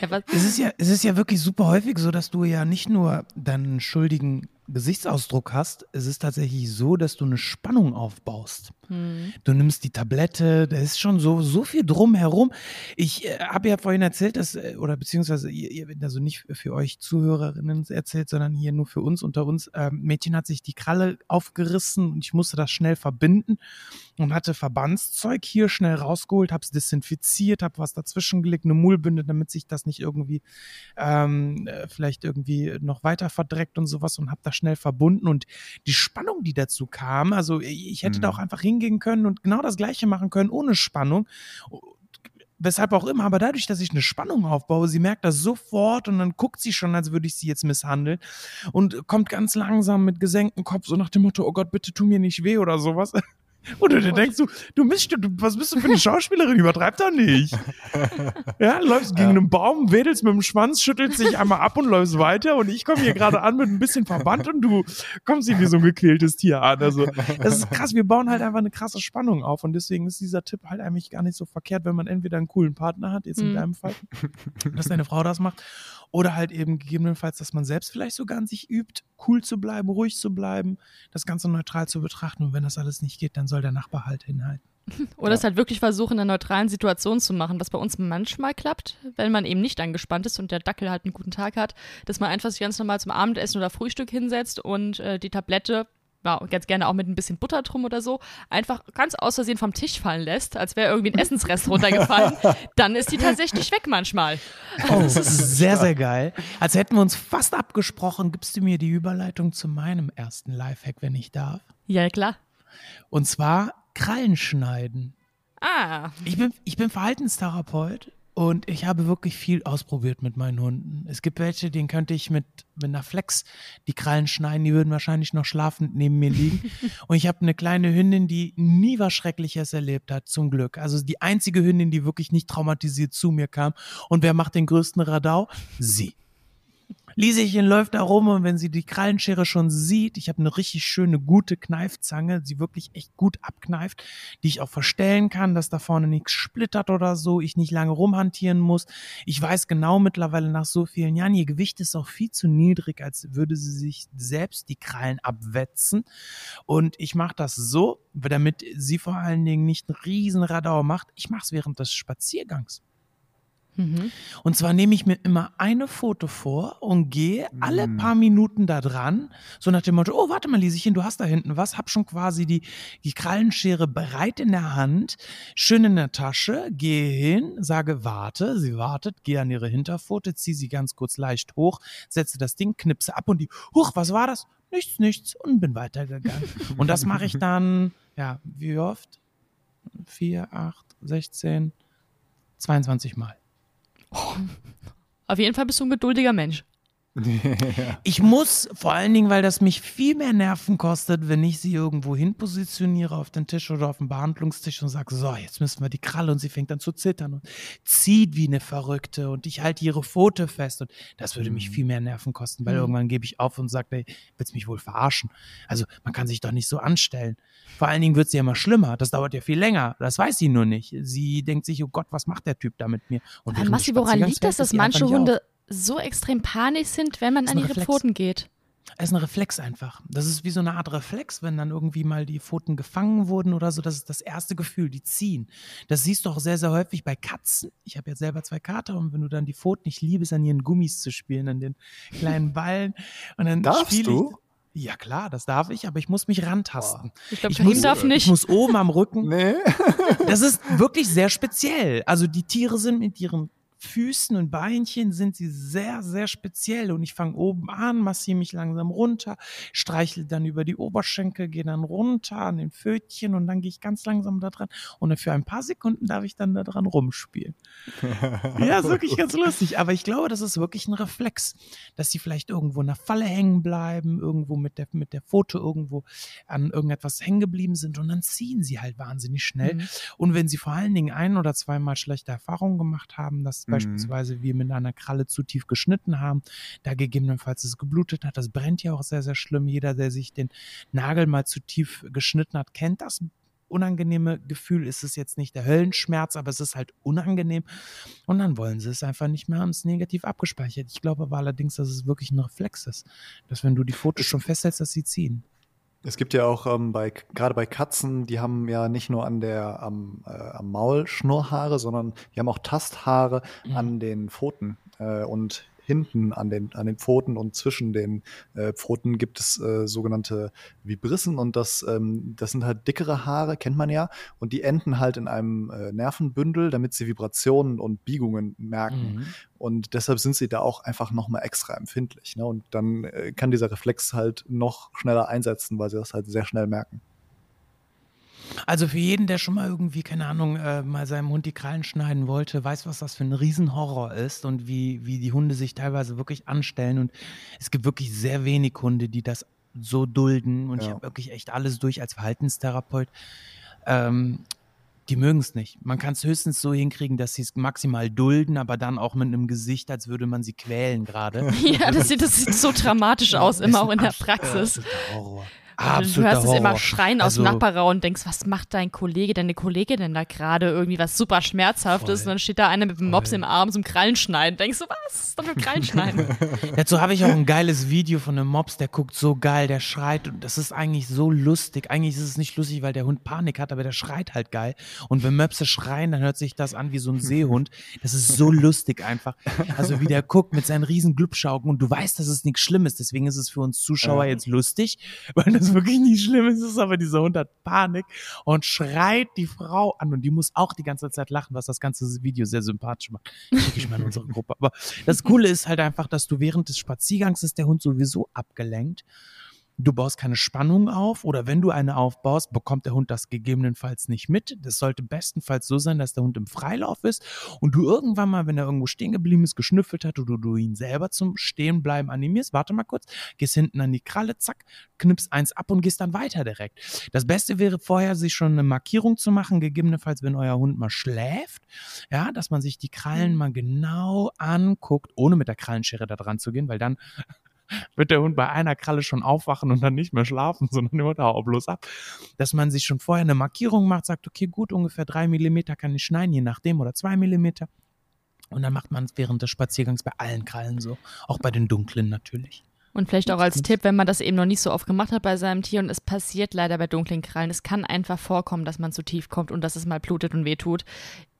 Speaker 1: Ja, es, ist ja, es ist ja wirklich super häufig so, dass du ja nicht nur deinen schuldigen Gesichtsausdruck hast, es ist tatsächlich so, dass du eine Spannung aufbaust. Mhm. Du nimmst die Tablette, da ist schon so, so viel drumherum. Ich äh, habe ja vorhin erzählt, dass, äh, oder beziehungsweise, ihr, also nicht für euch Zuhörerinnen erzählt, sondern hier nur für uns unter uns. Äh, Mädchen hat sich die Kralle aufgerissen und ich musste das schnell verbinden und hatte Verbandszeug hier schnell rausgeholt, habe es desinfiziert, habe was dazwischen gelegt, eine Mullbünde, damit sich das nicht irgendwie ähm, äh, vielleicht irgendwie noch weiter verdreckt und sowas und habe das schnell verbunden und die Spannung, die dazu kam, also ich hätte mhm. da auch einfach hingehen können und genau das gleiche machen können ohne Spannung weshalb auch immer, aber dadurch, dass ich eine Spannung aufbaue, sie merkt das sofort und dann guckt sie schon, als würde ich sie jetzt misshandeln und kommt ganz langsam mit gesenktem Kopf, so nach dem Motto, oh Gott, bitte tu mir nicht weh oder sowas. Oder du denkst du, du Mist, du, was bist du für eine Schauspielerin? Übertreib doch nicht. Ja, läufst gegen ja. einen Baum, wedelst mit dem Schwanz, schüttelst dich einmal ab und läufst weiter und ich komme hier gerade an mit ein bisschen Verband und du kommst hier wie so ein gequältes Tier an. Also, das ist krass. Wir bauen halt einfach eine krasse Spannung auf und deswegen ist dieser Tipp halt eigentlich gar nicht so verkehrt, wenn man entweder einen coolen Partner hat, jetzt in mhm. deinem Fall, dass deine Frau das macht, oder halt eben gegebenenfalls, dass man selbst vielleicht sogar an sich übt, cool zu bleiben, ruhig zu bleiben, das Ganze neutral zu betrachten. Und wenn das alles nicht geht, dann soll der Nachbar halt hinhalten.
Speaker 3: Oder ja. es halt wirklich versuchen, in einer neutralen Situation zu machen, was bei uns manchmal klappt, wenn man eben nicht angespannt ist und der Dackel halt einen guten Tag hat, dass man einfach sich ganz normal zum Abendessen oder Frühstück hinsetzt und äh, die Tablette ja, ganz gerne auch mit ein bisschen Butter drum oder so, einfach ganz aus Versehen vom Tisch fallen lässt, als wäre irgendwie ein Essensrest runtergefallen, dann ist die tatsächlich weg manchmal.
Speaker 1: Oh, das ist sehr, sehr geil. Als hätten wir uns fast abgesprochen, gibst du mir die Überleitung zu meinem ersten Lifehack, wenn ich darf?
Speaker 3: Ja, klar.
Speaker 1: Und zwar Krallen schneiden.
Speaker 3: Ah.
Speaker 1: Ich bin, ich bin Verhaltenstherapeut und ich habe wirklich viel ausprobiert mit meinen Hunden. Es gibt welche, denen könnte ich mit, mit einer Flex die Krallen schneiden, die würden wahrscheinlich noch schlafend neben mir liegen. Und ich habe eine kleine Hündin, die nie was Schreckliches erlebt hat, zum Glück. Also die einzige Hündin, die wirklich nicht traumatisiert zu mir kam. Und wer macht den größten Radau? Sie. Lieschen läuft da rum und wenn sie die Krallenschere schon sieht, ich habe eine richtig schöne, gute Kneifzange, sie wirklich echt gut abkneift, die ich auch verstellen kann, dass da vorne nichts splittert oder so, ich nicht lange rumhantieren muss. Ich weiß genau mittlerweile nach so vielen Jahren, ihr Gewicht ist auch viel zu niedrig, als würde sie sich selbst die Krallen abwetzen. Und ich mache das so, damit sie vor allen Dingen nicht einen riesen Radau macht. Ich mache es während des Spaziergangs. Mhm. Und zwar nehme ich mir immer eine Foto vor und gehe mhm. alle paar Minuten da dran, so nach dem Motto, oh, warte mal, Lieschen, du hast da hinten was, hab schon quasi die, die Krallenschere bereit in der Hand, schön in der Tasche, gehe hin, sage, warte, sie wartet, gehe an ihre Hinterpfote, ziehe sie ganz kurz leicht hoch, setze das Ding, knipse ab und die, huch, was war das? Nichts, nichts und bin weitergegangen. und das mache ich dann, ja, wie oft? Vier, acht, sechzehn, 22 Mal.
Speaker 3: Auf jeden Fall bist du ein geduldiger Mensch.
Speaker 1: Ich muss, vor allen Dingen, weil das mich viel mehr Nerven kostet, wenn ich sie irgendwo hin positioniere auf den Tisch oder auf den Behandlungstisch und sage, so, jetzt müssen wir die Kralle und sie fängt an zu zittern und zieht wie eine Verrückte und ich halte ihre Pfote fest und das würde mich mhm. viel mehr Nerven kosten, weil mhm. irgendwann gebe ich auf und sage, ey, willst mich wohl verarschen? Also man kann sich doch nicht so anstellen. Vor allen Dingen wird sie ja immer schlimmer, das dauert ja viel länger, das weiß sie nur nicht. Sie denkt sich, oh Gott, was macht der Typ da mit mir?
Speaker 3: Und Aber Massi, woran liegt das, dass manche Hunde so extrem panisch sind, wenn man an ihre Reflex. Pfoten geht.
Speaker 1: Es ist ein Reflex einfach. Das ist wie so eine Art Reflex, wenn dann irgendwie mal die Pfoten gefangen wurden oder so. Das ist das erste Gefühl, die ziehen. Das siehst du auch sehr, sehr häufig bei Katzen. Ich habe ja selber zwei Kater und wenn du dann die Pfoten, ich liebe es, an ihren Gummis zu spielen, an den kleinen Ballen. Und dann
Speaker 2: Darfst du?
Speaker 1: Ja klar, das darf ich, aber ich muss mich rantasten.
Speaker 3: Ich glaube, Karim darf nicht.
Speaker 1: Ich muss oben am Rücken.
Speaker 2: Nee.
Speaker 1: das ist wirklich sehr speziell. Also die Tiere sind mit ihren Füßen und Beinchen sind sie sehr, sehr speziell. Und ich fange oben an, massiere mich langsam runter, streichle dann über die Oberschenkel, gehe dann runter an den Pfötchen und dann gehe ich ganz langsam da dran. Und für ein paar Sekunden darf ich dann da dran rumspielen. ja, ist wirklich ganz lustig. Aber ich glaube, das ist wirklich ein Reflex, dass sie vielleicht irgendwo in der Falle hängen bleiben, irgendwo mit der, mit der Foto irgendwo an irgendetwas hängen geblieben sind und dann ziehen sie halt wahnsinnig schnell. Mhm. Und wenn sie vor allen Dingen ein oder zweimal schlechte Erfahrungen gemacht haben, dass. Beispielsweise wir mit einer Kralle zu tief geschnitten haben, da gegebenenfalls es geblutet hat, das brennt ja auch sehr, sehr schlimm. Jeder, der sich den Nagel mal zu tief geschnitten hat, kennt das unangenehme Gefühl. Ist es jetzt nicht der Höllenschmerz, aber es ist halt unangenehm. Und dann wollen sie es einfach nicht mehr haben, es negativ abgespeichert. Ich glaube aber allerdings, dass es wirklich ein Reflex ist, dass wenn du die Fotos schon festhältst, dass sie ziehen.
Speaker 2: Es gibt ja auch ähm, bei gerade bei Katzen, die haben ja nicht nur an der am, äh, am Maul Schnurrhaare, sondern die haben auch Tasthaare mhm. an den Pfoten. Äh, und hinten an den, an den Pfoten und zwischen den äh, Pfoten gibt es äh, sogenannte Vibrissen und das, ähm, das sind halt dickere Haare, kennt man ja, und die enden halt in einem äh, Nervenbündel, damit sie Vibrationen und Biegungen merken. Mhm. Und deshalb sind sie da auch einfach nochmal extra empfindlich. Ne? Und dann äh, kann dieser Reflex halt noch schneller einsetzen, weil sie das halt sehr schnell merken.
Speaker 1: Also für jeden, der schon mal irgendwie, keine Ahnung, äh, mal seinem Hund die Krallen schneiden wollte, weiß, was das für ein Riesenhorror ist und wie, wie die Hunde sich teilweise wirklich anstellen. Und es gibt wirklich sehr wenig Hunde, die das so dulden. Und ja. ich habe wirklich echt alles durch als Verhaltenstherapeut. Ähm, die mögen es nicht. Man kann es höchstens so hinkriegen, dass sie es maximal dulden, aber dann auch mit einem Gesicht, als würde man sie quälen gerade.
Speaker 3: ja, das sieht, das sieht so dramatisch aus, immer auch in der Praxis.
Speaker 1: Horror.
Speaker 3: Du hörst Horror. es immer schreien aus also, dem Nachbarraum und denkst, was macht dein Kollege, deine Kollegin denn da gerade irgendwie was super schmerzhaftes voll, und dann steht da einer mit dem Mops im Arm zum Krallenschneiden. Denkst du, was? ist doch für Krallenschneiden?
Speaker 1: Dazu habe ich auch ein geiles Video von einem Mops, der guckt so geil, der schreit und das ist eigentlich so lustig. Eigentlich ist es nicht lustig, weil der Hund Panik hat, aber der schreit halt geil. Und wenn Möpse schreien, dann hört sich das an wie so ein Seehund. Das ist so lustig einfach. Also wie der guckt mit seinen riesen Glubschaugen und du weißt, dass es nichts Schlimmes. Deswegen ist es für uns Zuschauer jetzt lustig, weil das es wirklich nicht schlimm ist, ist aber dieser Hund hat Panik und schreit die Frau an und die muss auch die ganze Zeit lachen, was das ganze Video sehr sympathisch macht. Schicke ich mal in unsere Gruppe. Aber das Coole ist halt einfach, dass du während des Spaziergangs ist der Hund sowieso abgelenkt du baust keine Spannung auf oder wenn du eine aufbaust, bekommt der Hund das gegebenenfalls nicht mit. Das sollte bestenfalls so sein, dass der Hund im Freilauf ist und du irgendwann mal, wenn er irgendwo stehen geblieben ist, geschnüffelt hat oder du ihn selber zum Stehenbleiben animierst, warte mal kurz, gehst hinten an die Kralle, zack, knippst eins ab und gehst dann weiter direkt. Das Beste wäre vorher, sich schon eine Markierung zu machen, gegebenenfalls, wenn euer Hund mal schläft, ja, dass man sich die Krallen mhm. mal genau anguckt, ohne mit der Krallenschere da dran zu gehen, weil dann wird der Hund bei einer Kralle schon aufwachen und dann nicht mehr schlafen, sondern hört auch bloß ab. Dass man sich schon vorher eine Markierung macht, sagt, okay, gut, ungefähr drei Millimeter kann ich schneiden, je nachdem, oder zwei Millimeter. Und dann macht man es während des Spaziergangs bei allen Krallen so. Auch bei den dunklen natürlich.
Speaker 3: Und vielleicht auch als Tipp, wenn man das eben noch nicht so oft gemacht hat bei seinem Tier und es passiert leider bei dunklen Krallen, es kann einfach vorkommen, dass man zu tief kommt und dass es mal blutet und wehtut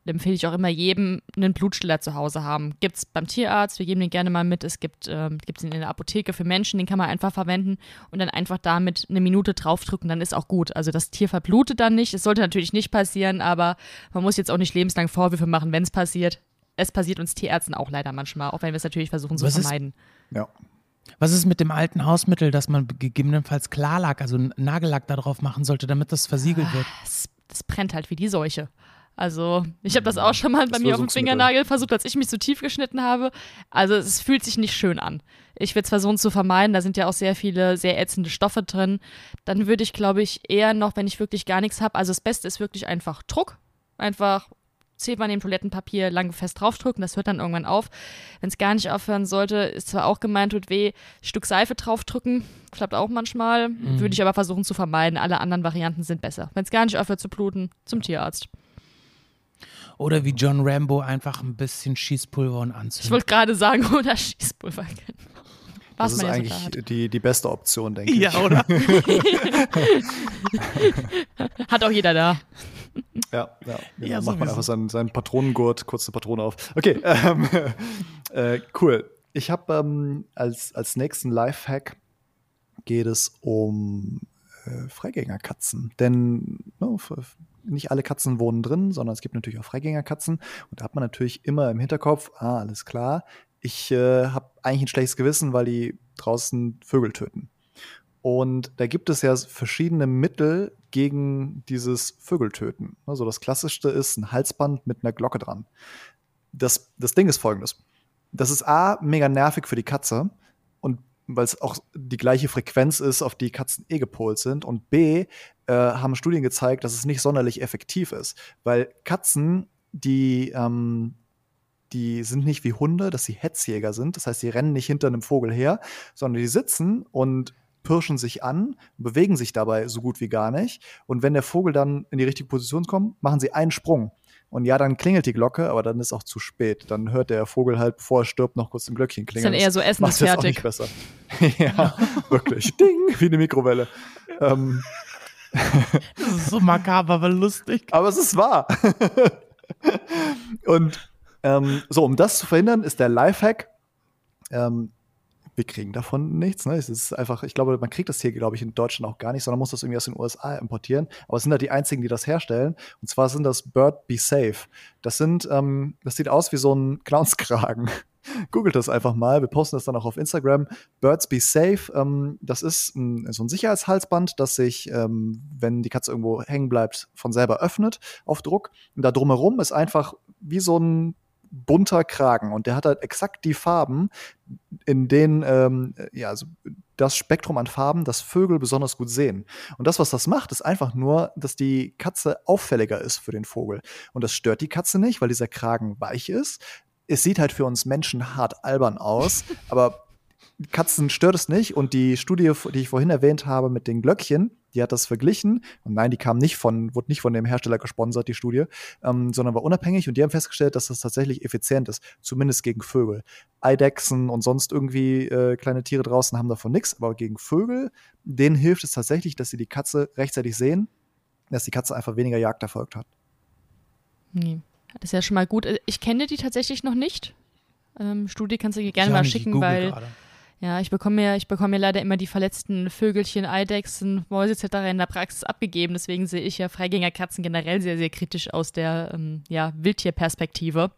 Speaker 3: empfehle ich auch immer jedem, einen Blutstiller zu Hause haben. Gibt es beim Tierarzt, wir geben den gerne mal mit. Es gibt ähm, ihn in der Apotheke für Menschen, den kann man einfach verwenden und dann einfach damit eine Minute draufdrücken, dann ist auch gut. Also das Tier verblutet dann nicht. Es sollte natürlich nicht passieren, aber man muss jetzt auch nicht lebenslang Vorwürfe machen, wenn es passiert. Es passiert uns Tierärzten auch leider manchmal, auch wenn wir es natürlich versuchen zu Was vermeiden.
Speaker 2: Ist, ja.
Speaker 1: Was ist mit dem alten Hausmittel, dass man gegebenenfalls Klarlack, also Nagellack darauf machen sollte, damit das versiegelt wird?
Speaker 3: Das, das brennt halt wie die Seuche. Also, ich habe das auch schon mal bei mir auf dem Fingernagel versucht, als ich mich zu tief geschnitten habe. Also, es fühlt sich nicht schön an. Ich würde es versuchen zu vermeiden, da sind ja auch sehr viele sehr ätzende Stoffe drin. Dann würde ich, glaube ich, eher noch, wenn ich wirklich gar nichts habe, also das Beste ist wirklich einfach Druck. Einfach zehnmal neben Toilettenpapier lang fest draufdrücken, das hört dann irgendwann auf. Wenn es gar nicht aufhören sollte, ist zwar auch gemeint, tut weh, Stück Seife draufdrücken, klappt auch manchmal, mhm. würde ich aber versuchen zu vermeiden. Alle anderen Varianten sind besser. Wenn es gar nicht aufhört zu bluten, zum Tierarzt.
Speaker 1: Oder wie John Rambo einfach ein bisschen Schießpulver und anzünden.
Speaker 3: Ich wollte gerade sagen, oder Schießpulver.
Speaker 2: Was das ist eigentlich die, die beste Option, denke ich.
Speaker 1: Ja, oder?
Speaker 3: Hat auch jeder da.
Speaker 2: Ja, ja. Genau. ja macht man einfach seinen, seinen Patronengurt, kurze Patrone auf. Okay, ähm, äh, cool. Ich habe ähm, als, als nächsten Lifehack geht es um äh, Freigängerkatzen. Denn no, nicht alle Katzen wohnen drin, sondern es gibt natürlich auch Freigängerkatzen. Und da hat man natürlich immer im Hinterkopf, ah, alles klar, ich äh, habe eigentlich ein schlechtes Gewissen, weil die draußen Vögel töten. Und da gibt es ja verschiedene Mittel gegen dieses Vögeltöten. Also das klassischste ist ein Halsband mit einer Glocke dran. Das, das Ding ist folgendes. Das ist A, mega nervig für die Katze und weil es auch die gleiche Frequenz ist, auf die Katzen eh gepolt sind. Und B, äh, haben Studien gezeigt, dass es nicht sonderlich effektiv ist. Weil Katzen, die, ähm, die sind nicht wie Hunde, dass sie Hetzjäger sind. Das heißt, sie rennen nicht hinter einem Vogel her, sondern die sitzen und pirschen sich an, bewegen sich dabei so gut wie gar nicht. Und wenn der Vogel dann in die richtige Position kommt, machen sie einen Sprung. Und ja, dann klingelt die Glocke, aber dann ist auch zu spät. Dann hört der Vogel halt, bevor er stirbt, noch kurz ein Glöckchen klingeln.
Speaker 3: Ist dann eher so Essen ist fertig. Auch nicht
Speaker 2: besser. ja, wirklich. Ding, wie eine Mikrowelle. Ähm.
Speaker 1: Das ist so makaber, aber lustig.
Speaker 2: Aber es ist wahr. Und ähm, so, um das zu verhindern, ist der Lifehack, ähm, wir kriegen davon nichts. Ne? Es ist einfach, ich glaube, man kriegt das hier, glaube ich, in Deutschland auch gar nicht, sondern muss das irgendwie aus den USA importieren. Aber es sind halt die einzigen, die das herstellen. Und zwar sind das Bird Be Safe. Das sind, ähm, das sieht aus wie so ein Clownskragen. Googelt das einfach mal. Wir posten das dann auch auf Instagram. Birds Be Safe. Ähm, das ist ein, so ein Sicherheitshalsband, das sich, ähm, wenn die Katze irgendwo hängen bleibt, von selber öffnet auf Druck. Und da drumherum ist einfach wie so ein bunter Kragen und der hat halt exakt die Farben, in denen ähm, ja, also das Spektrum an Farben, das Vögel besonders gut sehen. Und das, was das macht, ist einfach nur, dass die Katze auffälliger ist für den Vogel. Und das stört die Katze nicht, weil dieser Kragen weich ist. Es sieht halt für uns Menschen hart albern aus, aber Katzen stört es nicht. Und die Studie, die ich vorhin erwähnt habe mit den Glöckchen, die hat das verglichen. Und nein, die kam nicht von, wurde nicht von dem Hersteller gesponsert, die Studie, ähm, sondern war unabhängig. Und die haben festgestellt, dass das tatsächlich effizient ist, zumindest gegen Vögel. Eidechsen und sonst irgendwie äh, kleine Tiere draußen haben davon nichts. Aber gegen Vögel, denen hilft es tatsächlich, dass sie die Katze rechtzeitig sehen, dass die Katze einfach weniger Jagd erfolgt hat.
Speaker 3: Nee. Das ist ja schon mal gut. Ich kenne die tatsächlich noch nicht. Ähm, Studie kannst du dir gerne ja, mal schicken, weil gerade. Ja, ich bekomme ja, ich bekomme ja leider immer die verletzten Vögelchen, Eidechsen, Mäuse etc. in der Praxis abgegeben. Deswegen sehe ich ja Freigängerkatzen generell sehr, sehr kritisch aus der ähm, ja, Wildtierperspektive.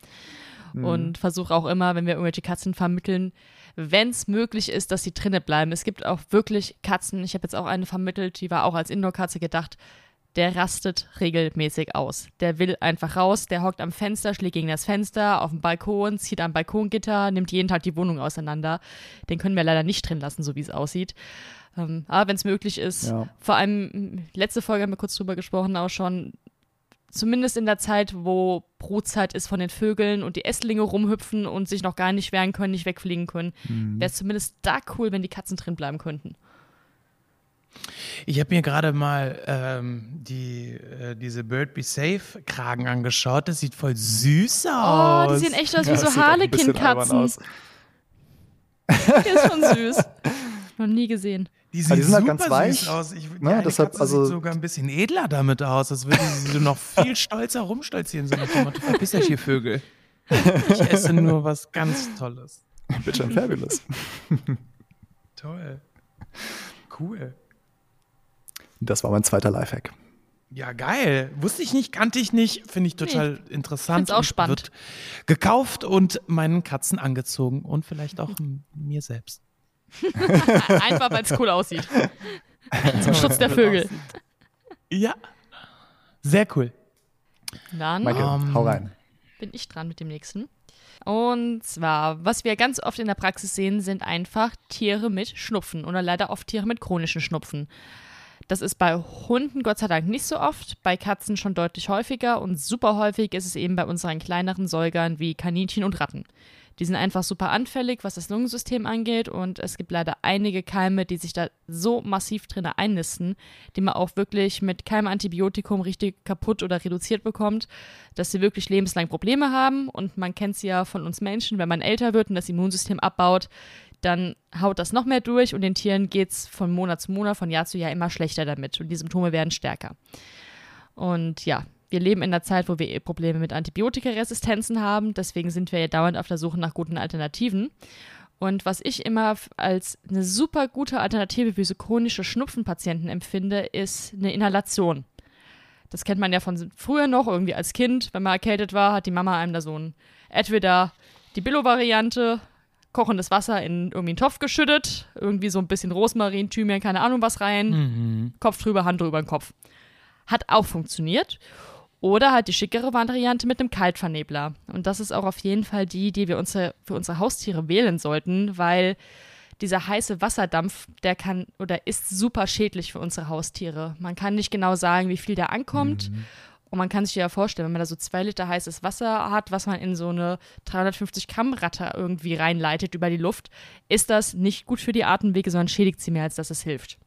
Speaker 3: Mhm. Und versuche auch immer, wenn wir irgendwelche Katzen vermitteln, wenn es möglich ist, dass sie drinnen bleiben. Es gibt auch wirklich Katzen, ich habe jetzt auch eine vermittelt, die war auch als Indoor-Katze gedacht, der rastet regelmäßig aus. Der will einfach raus, der hockt am Fenster, schlägt gegen das Fenster, auf dem Balkon, zieht am Balkongitter, nimmt jeden Tag die Wohnung auseinander. Den können wir leider nicht drin lassen, so wie es aussieht. Ähm, aber wenn es möglich ist, ja. vor allem, letzte Folge haben wir kurz drüber gesprochen, auch schon, zumindest in der Zeit, wo Brutzeit ist von den Vögeln und die Esslinge rumhüpfen und sich noch gar nicht wehren können, nicht wegfliegen können, mhm. wäre es zumindest da cool, wenn die Katzen drin bleiben könnten.
Speaker 1: Ich habe mir gerade mal ähm, die, äh, diese Bird Be Safe Kragen angeschaut. Das sieht voll süß aus.
Speaker 3: Oh, die sehen echt aus wie ja, so Harlequin-Katzen. Der ist schon süß. Noch nie gesehen.
Speaker 1: Die, sieht die sind halt ganz weich. Aus. Ich, die ja, deshalb, also sieht sogar ein bisschen edler damit aus. Als würde sie so noch viel stolzer rumstolzieren. So nach dem Motto, verpiss euch hier Vögel. Ich esse nur was ganz Tolles.
Speaker 2: Bitte ein Fabulous.
Speaker 1: Toll. Cool.
Speaker 2: Das war mein zweiter Lifehack.
Speaker 1: Ja, geil. Wusste ich nicht, kannte ich nicht. Finde ich total nee, interessant.
Speaker 3: Find's auch spannend. Wird
Speaker 1: gekauft und meinen Katzen angezogen und vielleicht auch mir selbst.
Speaker 3: Einfach, weil es cool aussieht. Zum Schutz der Vögel.
Speaker 1: Ja. Sehr cool.
Speaker 3: Dann
Speaker 2: Michael, um, hau rein.
Speaker 3: bin ich dran mit dem nächsten. Und zwar, was wir ganz oft in der Praxis sehen, sind einfach Tiere mit Schnupfen oder leider oft Tiere mit chronischen Schnupfen. Das ist bei Hunden Gott sei Dank nicht so oft, bei Katzen schon deutlich häufiger und super häufig ist es eben bei unseren kleineren Säugern wie Kaninchen und Ratten. Die sind einfach super anfällig, was das Lungensystem angeht und es gibt leider einige Keime, die sich da so massiv drin einnisten, die man auch wirklich mit keinem Antibiotikum richtig kaputt oder reduziert bekommt, dass sie wirklich lebenslang Probleme haben und man kennt sie ja von uns Menschen, wenn man älter wird und das Immunsystem abbaut, dann haut das noch mehr durch und den Tieren geht es von Monat zu Monat, von Jahr zu Jahr immer schlechter damit und die Symptome werden stärker. Und ja, wir leben in einer Zeit, wo wir eh Probleme mit Antibiotikaresistenzen haben, deswegen sind wir ja dauernd auf der Suche nach guten Alternativen. Und was ich immer als eine super gute Alternative für so chronische Schnupfenpatienten empfinde, ist eine Inhalation. Das kennt man ja von früher noch, irgendwie als Kind, wenn man erkältet war, hat die Mama einem da so ein, entweder die Billo-Variante, kochendes Wasser in irgendwie einen Topf geschüttet, irgendwie so ein bisschen Rosmarin, Thymian, keine Ahnung was rein,
Speaker 1: Mhm.
Speaker 3: Kopf drüber, Hand drüber den Kopf. Hat auch funktioniert. Oder halt die schickere Variante mit einem Kaltvernebler. Und das ist auch auf jeden Fall die, die wir unsere, für unsere Haustiere wählen sollten, weil dieser heiße Wasserdampf, der kann oder ist super schädlich für unsere Haustiere. Man kann nicht genau sagen, wie viel der ankommt. Und man kann sich ja vorstellen, wenn man da so zwei Liter heißes Wasser hat, was man in so eine 350 Gramm Ratte irgendwie reinleitet über die Luft, ist das nicht gut für die Atemwege, sondern schädigt sie mehr, als dass es hilft.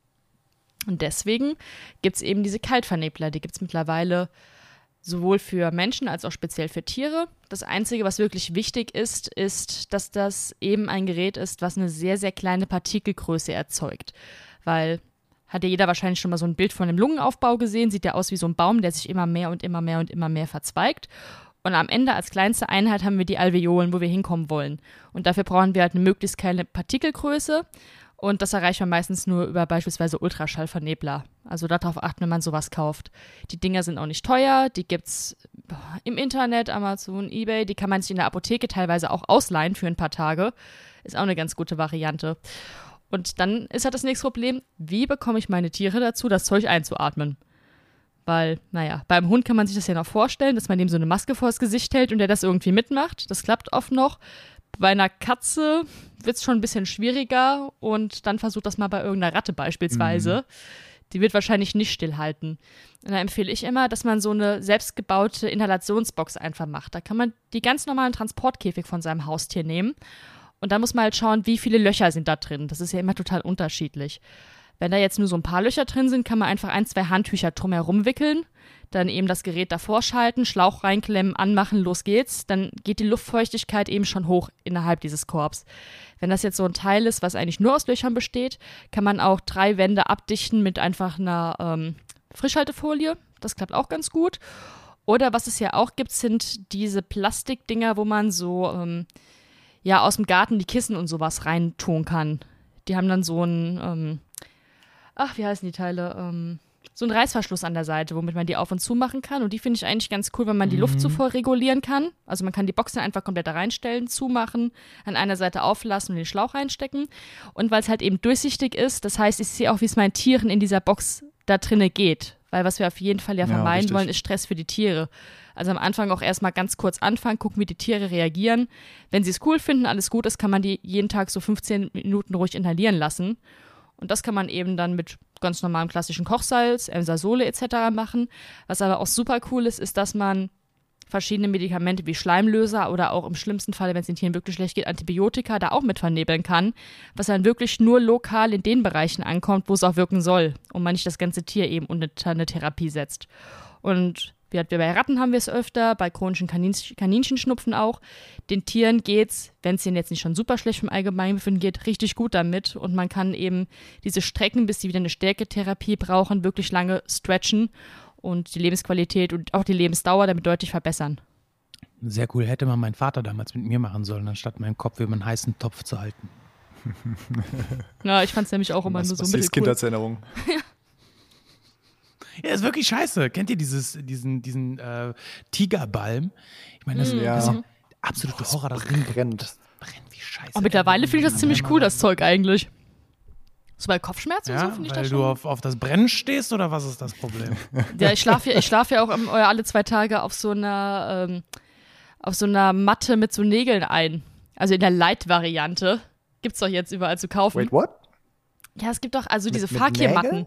Speaker 3: Und deswegen gibt es eben diese Kaltvernebler. Die gibt es mittlerweile sowohl für Menschen als auch speziell für Tiere. Das Einzige, was wirklich wichtig ist, ist, dass das eben ein Gerät ist, was eine sehr, sehr kleine Partikelgröße erzeugt. Weil hat ja jeder wahrscheinlich schon mal so ein Bild von einem Lungenaufbau gesehen, sieht ja aus wie so ein Baum, der sich immer mehr und immer mehr und immer mehr verzweigt. Und am Ende als kleinste Einheit haben wir die Alveolen, wo wir hinkommen wollen. Und dafür brauchen wir halt eine möglichst kleine Partikelgröße. Und das erreicht man meistens nur über beispielsweise Ultraschallvernebler. Also darauf achten, wenn man sowas kauft. Die Dinger sind auch nicht teuer, die gibt's im Internet, Amazon, Ebay, die kann man sich in der Apotheke teilweise auch ausleihen für ein paar Tage. Ist auch eine ganz gute Variante. Und dann ist halt das nächste Problem, wie bekomme ich meine Tiere dazu, das Zeug einzuatmen? Weil, naja, beim Hund kann man sich das ja noch vorstellen, dass man dem so eine Maske vors Gesicht hält und der das irgendwie mitmacht. Das klappt oft noch. Bei einer Katze wird es schon ein bisschen schwieriger und dann versucht das mal bei irgendeiner Ratte beispielsweise. Die wird wahrscheinlich nicht stillhalten. Und da empfehle ich immer, dass man so eine selbstgebaute Inhalationsbox einfach macht. Da kann man die ganz normalen Transportkäfig von seinem Haustier nehmen. Und dann muss man halt schauen, wie viele Löcher sind da drin. Das ist ja immer total unterschiedlich. Wenn da jetzt nur so ein paar Löcher drin sind, kann man einfach ein, zwei Handtücher drumherum wickeln, dann eben das Gerät davor schalten, Schlauch reinklemmen, anmachen, los geht's. Dann geht die Luftfeuchtigkeit eben schon hoch innerhalb dieses Korbs. Wenn das jetzt so ein Teil ist, was eigentlich nur aus Löchern besteht, kann man auch drei Wände abdichten mit einfach einer ähm, Frischhaltefolie. Das klappt auch ganz gut. Oder was es ja auch gibt, sind diese Plastikdinger, wo man so ähm, ja aus dem Garten die Kissen und sowas reintun kann. Die haben dann so ein, ähm, ach, wie heißen die Teile? Ähm, so ein Reißverschluss an der Seite, womit man die auf und zu machen kann. Und die finde ich eigentlich ganz cool, wenn man die Luftzufuhr regulieren kann. Also man kann die Box dann einfach komplett da reinstellen, zumachen, an einer Seite auflassen und den Schlauch reinstecken. Und weil es halt eben durchsichtig ist, das heißt, ich sehe auch, wie es meinen Tieren in dieser Box da drinne geht. Weil was wir auf jeden Fall ja
Speaker 2: Ja,
Speaker 3: vermeiden
Speaker 2: richtig.
Speaker 3: wollen, ist Stress für die Tiere. Also am Anfang auch erstmal ganz kurz anfangen, gucken, wie die Tiere reagieren. Wenn sie es cool finden, alles gut ist, kann man die jeden Tag so 15 Minuten ruhig inhalieren lassen. Und das kann man eben dann mit ganz normalem klassischen Kochsalz, Emsasole etc. machen. Was aber auch super cool ist, ist, dass man verschiedene Medikamente wie Schleimlöser oder auch im schlimmsten Fall, wenn es den Tieren wirklich schlecht geht, Antibiotika da auch mit vernebeln kann, was dann wirklich nur lokal in den Bereichen ankommt, wo es auch wirken soll und man nicht das ganze Tier eben unter eine Therapie setzt. Und wie bei Ratten haben wir es öfter, bei chronischen Kaninchen, Kaninchenschnupfen auch. Den Tieren geht's, wenn es denen jetzt nicht schon super schlecht vom Allgemeinbefinden geht, richtig gut damit und man kann eben diese Strecken, bis sie wieder eine Stärketherapie brauchen, wirklich lange stretchen und die Lebensqualität und auch die Lebensdauer damit deutlich verbessern.
Speaker 1: Sehr cool. Hätte man mein Vater damals mit mir machen sollen, anstatt meinen Kopf über einen heißen Topf zu halten.
Speaker 3: Ja, ich fand es nämlich auch immer
Speaker 2: Was,
Speaker 3: nur so
Speaker 2: was ist
Speaker 3: mittelcool.
Speaker 2: Kindheitserinnerung?
Speaker 1: Ja, ist wirklich scheiße. Kennt ihr dieses, diesen, diesen äh, Tigerbalm? Ich meine, das,
Speaker 2: Ja.
Speaker 1: das ist ja absolute Horror. Das Ding
Speaker 2: Brennt.
Speaker 1: brennt wie scheiße.
Speaker 3: Aber mittlerweile finde ich das ziemlich cool, das Zeug eigentlich. So bei Kopfschmerzen und
Speaker 1: Ja,
Speaker 3: so finde ich
Speaker 1: weil
Speaker 3: das
Speaker 1: du
Speaker 3: schon.
Speaker 1: auf, auf das Brennen stehst oder was ist das Problem?
Speaker 3: Ja, ich schlafe ja, ich schlaf ja auch ähm, alle zwei Tage auf so einer ähm, auf so einer Matte mit so Nägeln ein. Also in der Light-Variante. Gibt's doch jetzt überall zu kaufen.
Speaker 2: Wait, what?
Speaker 3: Ja, es gibt doch also diese Fakir-Matten.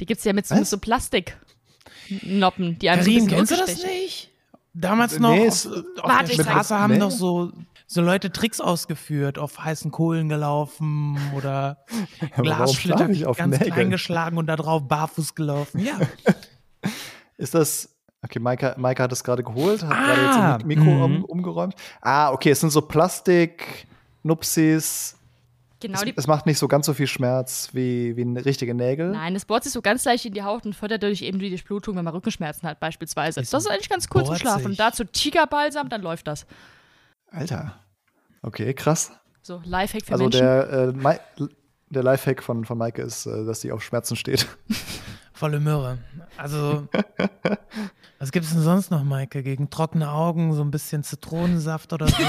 Speaker 3: Die gibt's ja mit so, mit so Plastiknoppen, die einem so
Speaker 1: Karin,
Speaker 3: ein
Speaker 1: kennst du das nicht? Damals
Speaker 2: Nee,
Speaker 1: noch
Speaker 2: es-
Speaker 1: auf, auf
Speaker 3: Warte,
Speaker 1: der
Speaker 3: ich
Speaker 1: Straße haben
Speaker 2: Nee.
Speaker 1: doch so, so Leute Tricks ausgeführt, auf heißen Kohlen gelaufen oder Glassplitter ganz
Speaker 2: Nägeln?
Speaker 1: klein geschlagen und da drauf barfuß gelaufen. Ja,
Speaker 2: Ist das. Okay, Maika, Maika hat es gerade geholt, hat
Speaker 1: Ah,
Speaker 2: gerade jetzt im Mik- Mikro
Speaker 1: mhm.
Speaker 2: um, umgeräumt. Ah, okay, es sind so Plastik-Nupsis.
Speaker 3: Genau,
Speaker 2: Es,
Speaker 3: die,
Speaker 2: es macht nicht so ganz so viel Schmerz wie, wie eine richtige Nägel.
Speaker 3: Nein, es bohrt sich so ganz leicht in die Haut und fördert dadurch eben die Durchblutung, wenn man Rückenschmerzen hat beispielsweise. Das ist eigentlich ganz cool zum Schlafen. Und dazu Tigerbalsam, dann läuft das.
Speaker 2: Alter. Okay, krass.
Speaker 3: So, Lifehack für
Speaker 2: Also
Speaker 3: Menschen.
Speaker 2: der, äh, der Lifehack von, von Maike ist, äh, dass sie auf Schmerzen steht.
Speaker 1: volle Möhre. Also, was gibt es denn sonst noch, Maike? Gegen trockene Augen, so ein bisschen Zitronensaft oder so?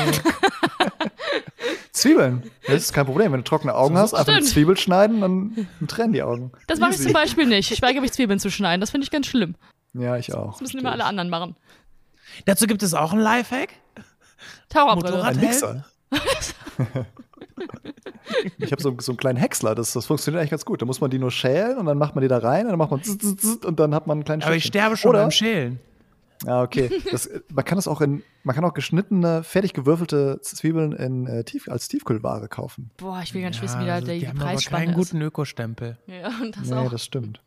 Speaker 2: Zwiebeln. Das ist kein Problem. Wenn du trockene Augen hast, einfach eine. Zwiebel schneiden, dann, dann trennen die Augen.
Speaker 3: Das mache ich zum Beispiel nicht. Ich weigere mich, Zwiebeln zu schneiden. Das finde ich ganz schlimm.
Speaker 2: Ja, ich auch.
Speaker 3: Das müssen immer alle anderen machen.
Speaker 1: Dazu gibt es auch einen Lifehack.
Speaker 3: Taucherbrille.
Speaker 2: Ein Mixer. ich habe so, so einen kleinen Häcksler, das, das funktioniert eigentlich ganz gut. Da muss man die nur schälen und dann macht man die da rein und dann macht man zzz, zzz, zzz und dann hat man einen kleinen
Speaker 1: Aber ich sterbe schon
Speaker 2: Oder,
Speaker 1: beim Schälen.
Speaker 2: Ja, okay. Das, man kann das auch in, man kann auch geschnittene, fertig gewürfelte Zwiebeln in, äh, Tief, als Tiefkühlware kaufen.
Speaker 3: Boah, ich will gar nicht wissen,
Speaker 1: Ja,
Speaker 3: wie da
Speaker 1: also
Speaker 3: die,
Speaker 1: die aber
Speaker 3: Preisspanne
Speaker 1: keinen
Speaker 3: ist.
Speaker 1: guten Ökostempel.
Speaker 3: Ja, und das
Speaker 2: Nee,
Speaker 3: auch.
Speaker 2: das stimmt.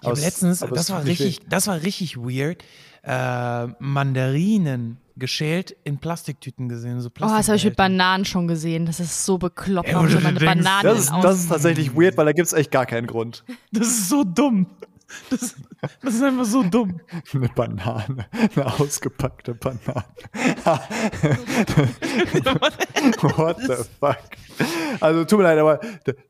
Speaker 1: Ich habe
Speaker 2: es-
Speaker 1: letztens,
Speaker 2: aber
Speaker 1: das war richtig, das war richtig weird, äh, Mandarinen geschält in Plastiktüten gesehen. So
Speaker 3: Oh, das habe ich mit. Bananen schon gesehen. Das ist so bekloppt.
Speaker 1: Ja,
Speaker 3: Warum
Speaker 1: wo
Speaker 3: soll
Speaker 1: du
Speaker 3: man eine
Speaker 1: denkst,
Speaker 2: Das ist, das ist tatsächlich weird, weil da gibt es echt gar keinen Grund.
Speaker 1: Das ist so dumm. Das, das ist einfach so dumm.
Speaker 2: Eine Banane. Eine ausgepackte Banane. What the fuck? Also tut mir leid, aber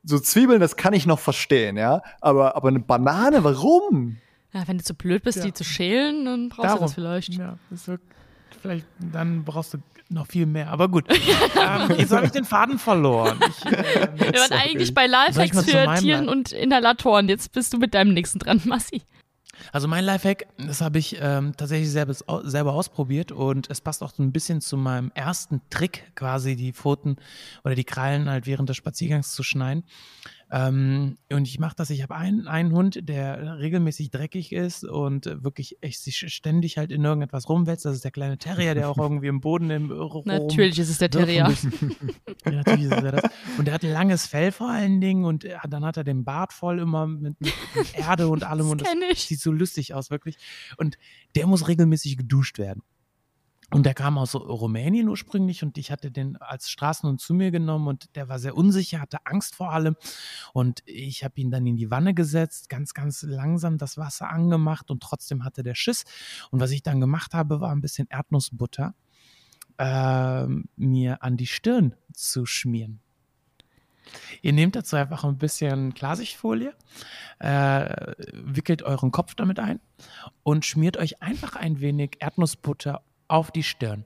Speaker 2: so Zwiebeln, das kann ich noch verstehen, ja. Aber, aber eine Banane, warum?
Speaker 3: Ja, wenn du zu blöd bist,
Speaker 1: Ja.
Speaker 3: die zu schälen, dann brauchst du
Speaker 1: Darum.
Speaker 3: das vielleicht.
Speaker 1: Ja, das wird, vielleicht, dann brauchst du noch viel mehr. Aber gut. ähm, jetzt habe ich den Faden verloren. Ich, äh,
Speaker 3: Wir waren eigentlich bei Lifehacks
Speaker 1: zu
Speaker 3: für Tieren und Inhalatoren. Jetzt bist du mit deinem nächsten dran, Massi.
Speaker 1: Also mein Lifehack, das habe ich ähm, tatsächlich selber, selber ausprobiert und es passt auch so ein bisschen zu meinem ersten Trick, quasi die Pfoten oder die Krallen halt während des Spaziergangs zu schneiden. Ähm, und ich mache das, ich habe einen, einen Hund, der regelmäßig dreckig ist und äh, wirklich echt sich ständig halt in irgendetwas rumwälzt. Das ist der kleine Terrier, der auch irgendwie im Boden im rum-
Speaker 3: Natürlich ist es der Terrier.
Speaker 1: ja, natürlich ist er das. Und er hat ein langes Fell vor allen Dingen und äh, dann hat er den Bart voll immer mit, mit, Erde und allem.
Speaker 3: Das
Speaker 1: und das
Speaker 3: ich.
Speaker 1: sieht so lustig aus, wirklich. Und der muss regelmäßig geduscht werden. Und der kam aus Rumänien ursprünglich und ich hatte den als Straßenhund zu mir genommen und der war sehr unsicher, hatte Angst vor allem. Und ich habe ihn dann in die Wanne gesetzt, ganz, ganz langsam das Wasser angemacht und trotzdem hatte der Schiss. Und was ich dann gemacht habe, war ein bisschen Erdnussbutter ähm, mir an die Stirn zu schmieren. Ihr nehmt dazu einfach ein bisschen Klarsichtfolie, äh, wickelt euren Kopf damit ein und schmiert euch einfach ein wenig Erdnussbutter auf die Stirn.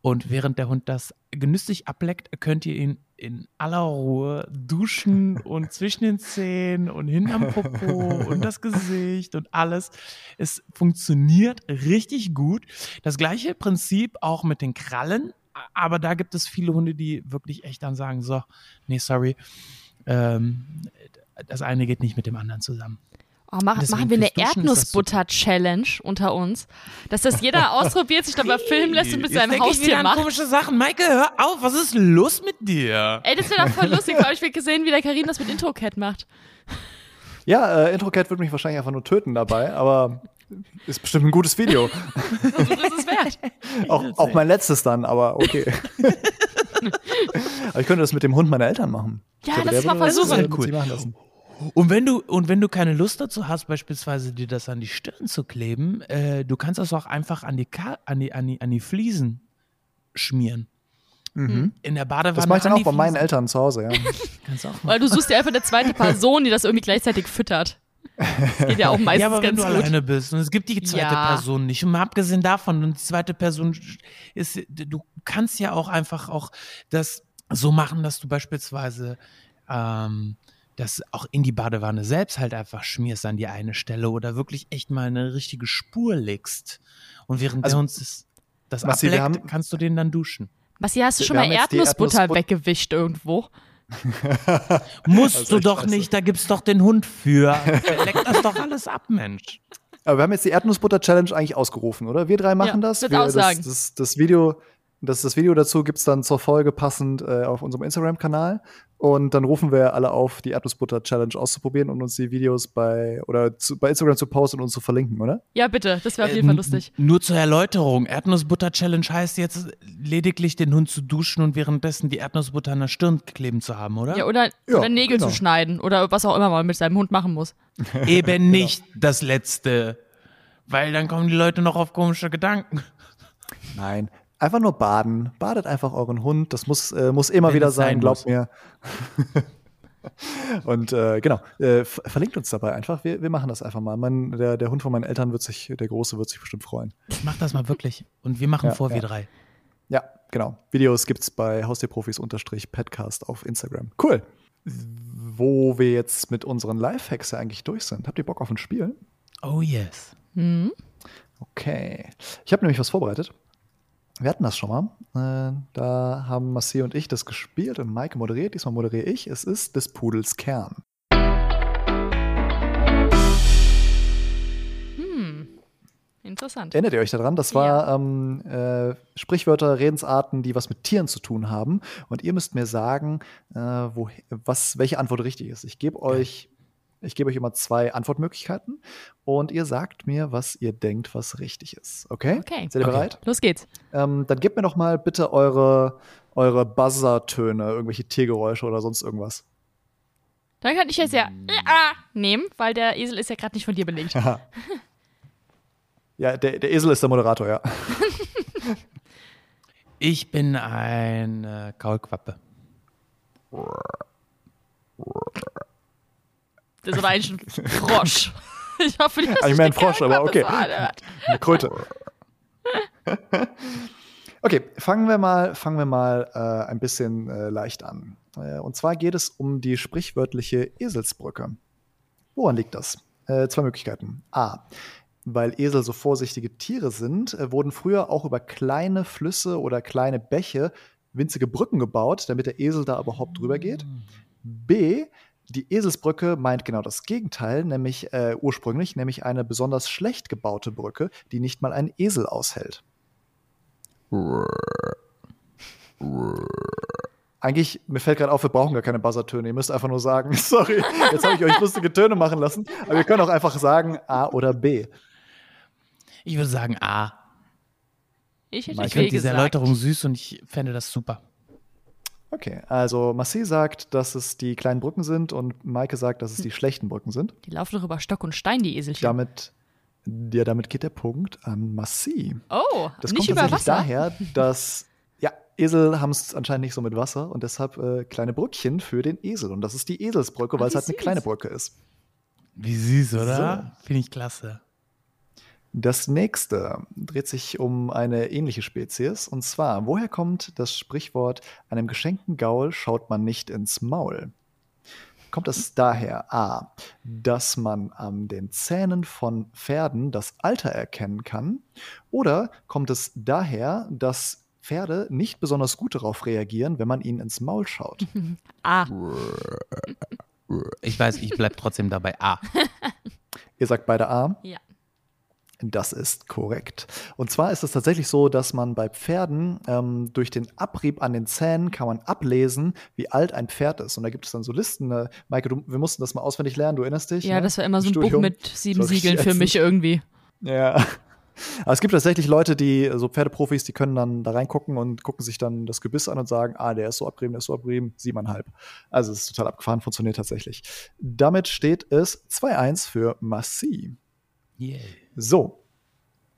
Speaker 1: Und während der Hund das genüsslich ableckt, könnt ihr ihn in aller Ruhe duschen und zwischen den Zähnen und hin am Popo und das Gesicht und alles. Es funktioniert richtig gut. Das gleiche Prinzip auch mit den Krallen, aber da gibt es viele Hunde, die wirklich echt dann sagen, so, nee, sorry, ähm, das eine geht nicht mit dem anderen zusammen.
Speaker 3: Oh, mach, machen wir eine
Speaker 1: ist das
Speaker 3: Erdnussbutter-Challenge unter uns. Dass das jeder ausprobiert, sich dabei filmen lässt und mit
Speaker 1: Jetzt
Speaker 3: seinem
Speaker 1: denk ich wieder
Speaker 3: Haustier
Speaker 1: an
Speaker 3: macht.
Speaker 1: komische Sachen. Maike, hör auf, was ist los mit dir?
Speaker 3: Ey, das wäre doch voll lustig. Ich will gesehen, wie der Karin das mit Intro-Cat macht.
Speaker 2: Ja, äh, Introcat wird mich wahrscheinlich einfach nur töten dabei, aber ist bestimmt ein gutes Video.
Speaker 3: Das ist es wert.
Speaker 2: auch, auch mein letztes dann, aber okay. aber ich könnte das mit dem Hund meiner Eltern machen.
Speaker 3: Ja, lass
Speaker 2: der
Speaker 3: es mal
Speaker 2: das,
Speaker 3: versuchen.
Speaker 2: äh,
Speaker 1: Und wenn du und wenn du keine Lust dazu hast, beispielsweise dir das an die Stirn zu kleben, äh, du kannst das auch einfach an die, Ka an die an die an die Fliesen schmieren.
Speaker 2: Mhm.
Speaker 1: In der Badewanne.
Speaker 2: Das mache ich dann
Speaker 1: an
Speaker 2: auch bei meinen. Eltern zu Hause, ja.
Speaker 1: Kannst auch machen.
Speaker 3: Weil du suchst dir einfach eine zweite Person, die das irgendwie gleichzeitig füttert. Das geht ja auch meistens
Speaker 1: ja, aber wenn
Speaker 3: ganz
Speaker 1: du
Speaker 3: gut.
Speaker 1: alleine bist und es gibt die zweite
Speaker 3: Ja.
Speaker 1: Person nicht. Und mal abgesehen davon, und die zweite Person ist, du kannst ja auch einfach auch das so machen, dass du beispielsweise ähm, das auch in die Badewanne selbst halt einfach schmierst an die eine Stelle oder wirklich echt mal eine richtige Spur legst. Und während
Speaker 2: Also,
Speaker 1: der uns das, das
Speaker 2: Massi,
Speaker 1: ableckt,
Speaker 2: haben-
Speaker 1: kannst du den dann duschen.
Speaker 3: Basti, hast du schon
Speaker 2: Wir
Speaker 3: mal Erdnussbutter
Speaker 2: Erdnussbut-
Speaker 3: weggewischt irgendwo?
Speaker 1: Musst
Speaker 2: Also
Speaker 1: du doch
Speaker 2: scheiße.
Speaker 1: nicht, da gibt's doch den Hund für. Der leckt das doch alles ab, Mensch.
Speaker 2: Aber wir haben jetzt die Erdnussbutter-Challenge eigentlich ausgerufen, oder? Wir drei machen
Speaker 3: Ja,
Speaker 2: das. Wir,
Speaker 3: auch
Speaker 2: das,
Speaker 3: sagen.
Speaker 2: das, das Video, das, das Video dazu gibt's dann zur Folge passend äh, auf unserem Instagram-Kanal. Und dann rufen wir alle auf, die Erdnussbutter-Challenge auszuprobieren und uns die Videos bei oder zu, bei Instagram zu posten und uns zu verlinken, oder?
Speaker 3: Ja, bitte. Das wäre auf jeden Fall
Speaker 1: Ähm,
Speaker 3: lustig.
Speaker 1: Nur zur Erläuterung. Erdnussbutter-Challenge heißt jetzt lediglich den Hund zu duschen und währenddessen die Erdnussbutter an der Stirn kleben zu haben, oder?
Speaker 3: Ja, oder,
Speaker 2: Ja,
Speaker 3: oder Nägel
Speaker 2: genau.
Speaker 3: zu schneiden oder was auch immer man mit seinem Hund machen muss.
Speaker 1: Eben nicht das Letzte. Weil dann kommen die Leute noch auf komische Gedanken.
Speaker 2: Nein. Einfach nur baden. Badet einfach euren Hund. Das muss, äh, muss immer
Speaker 1: Wenn
Speaker 2: wieder
Speaker 1: es sein
Speaker 2: sein, glaubt mir. Und äh, genau, äh, ver- verlinkt uns dabei einfach. Wir, wir machen das einfach mal. Mein, der, der Hund von meinen Eltern wird sich, der Große wird sich bestimmt freuen.
Speaker 1: Mach das mal wirklich. Und wir machen
Speaker 2: Ja,
Speaker 1: vor,
Speaker 2: ja.
Speaker 1: wir drei.
Speaker 2: Ja, genau. Videos gibt's bei Haustierprofis-Podcast auf Instagram. Cool. Wo wir jetzt mit unseren Lifehacks ja eigentlich durch sind. Habt ihr Bock auf ein Spiel?
Speaker 1: Oh yes.
Speaker 3: Hm?
Speaker 2: Okay. Ich habe nämlich was vorbereitet. Wir hatten das schon mal. Äh, da haben Marcel und ich das gespielt und Maike moderiert. Diesmal moderiere ich. Es ist des Pudels Kern.
Speaker 3: Hm. Interessant.
Speaker 2: Erinnert ihr euch daran? Das war ähm, äh, Sprichwörter, Redensarten, die was mit Tieren zu tun haben. Und ihr müsst mir sagen, äh, wo, was, welche Antwort richtig ist. Ich gebe euch, ich gebe euch immer zwei Antwortmöglichkeiten und ihr sagt mir, was ihr denkt, was richtig ist. Okay?
Speaker 3: Okay.
Speaker 2: Seid ihr
Speaker 1: Okay.
Speaker 2: bereit?
Speaker 3: Los geht's.
Speaker 2: Ähm, dann gebt mir doch mal bitte eure, eure Buzzer-Töne, irgendwelche Tiergeräusche oder sonst irgendwas.
Speaker 3: Dann kann ich jetzt ja äh, ah, nehmen, weil der Esel ist ja gerade nicht von dir belegt.
Speaker 2: Ja, der, der Esel ist der Moderator, ja.
Speaker 1: Ich bin ein äh, Kaulquappe.
Speaker 3: Das ist aber eigentlich ein Frosch. Ich hoffe, die hast
Speaker 2: Eigentlich mehr ein Frosch, aber okay.
Speaker 3: okay.
Speaker 2: Eine Kröte. Okay, fangen wir mal, fangen wir mal äh, ein bisschen äh, leicht an. Äh, und zwar geht es um die sprichwörtliche Eselsbrücke. Woran liegt das? Äh, zwei Möglichkeiten. A. Weil Esel so vorsichtige Tiere sind, äh, wurden früher auch über kleine Flüsse oder kleine Bäche winzige Brücken gebaut, damit der Esel da überhaupt drüber geht. B. Die Eselsbrücke meint genau das Gegenteil, nämlich äh, ursprünglich, nämlich eine besonders schlecht gebaute Brücke, die nicht mal ein Esel aushält. Eigentlich, mir fällt gerade auf, wir brauchen gar keine Buzzertöne. Ihr müsst einfach nur sagen, sorry, jetzt habe ich euch lustige Töne machen lassen, aber wir können auch einfach sagen A oder B.
Speaker 1: Ich würde sagen A.
Speaker 3: Ich hätte
Speaker 1: Ich finde diese
Speaker 3: gesagt.
Speaker 1: Erläuterung süß und ich fände das super.
Speaker 2: Okay, also Massi sagt, dass es die kleinen Brücken sind und Maike sagt, dass es die schlechten Brücken sind.
Speaker 3: Die laufen doch über Stock und Stein, die Eselchen.
Speaker 2: Damit, ja, damit geht der Punkt an Massi.
Speaker 3: oh,
Speaker 2: Das
Speaker 3: nicht
Speaker 2: kommt
Speaker 3: über
Speaker 2: tatsächlich
Speaker 3: Wasser.
Speaker 2: daher, dass ja, Esel haben es anscheinend nicht so mit Wasser und deshalb äh, kleine Brückchen für den Esel. Und das ist die Eselsbrücke, weil es halt eine
Speaker 3: süß.
Speaker 2: kleine Brücke ist.
Speaker 1: Wie süß, oder? Finde ich klasse.
Speaker 2: Das nächste dreht sich um eine ähnliche Spezies. Und zwar, woher kommt das Sprichwort, einem geschenkten Gaul schaut man nicht ins Maul? Kommt es daher A, dass man an den Zähnen von Pferden das Alter erkennen kann? Oder kommt es daher, dass Pferde nicht besonders gut darauf reagieren, wenn man ihnen ins Maul schaut?
Speaker 3: Ah,
Speaker 1: Ich weiß, ich bleibe trotzdem dabei A.
Speaker 2: Ihr sagt beide A.
Speaker 3: ja.
Speaker 2: Das ist korrekt. Und zwar ist es tatsächlich so, dass man bei Pferden ähm, durch den Abrieb an den Zähnen kann man ablesen, wie alt ein Pferd ist. Und da gibt es dann so Listen. Äh, Maike, du, wir mussten das mal auswendig lernen, du erinnerst dich?
Speaker 3: Ja,
Speaker 2: ne?
Speaker 3: das war immer so ein
Speaker 2: Im
Speaker 3: Buch
Speaker 2: Studium.
Speaker 3: mit sieben
Speaker 2: So
Speaker 3: Siegeln für mich irgendwie.
Speaker 2: Ja. Aber es gibt tatsächlich Leute, die, so Pferdeprofis, die können dann da reingucken und gucken sich dann das Gebiss an und sagen, ah, der ist so abgerieben, der ist so abgerieben, siebeneinhalb. Also es ist total abgefahren, funktioniert tatsächlich. Damit steht es 2-1 für Massi.
Speaker 1: Yeah.
Speaker 2: So,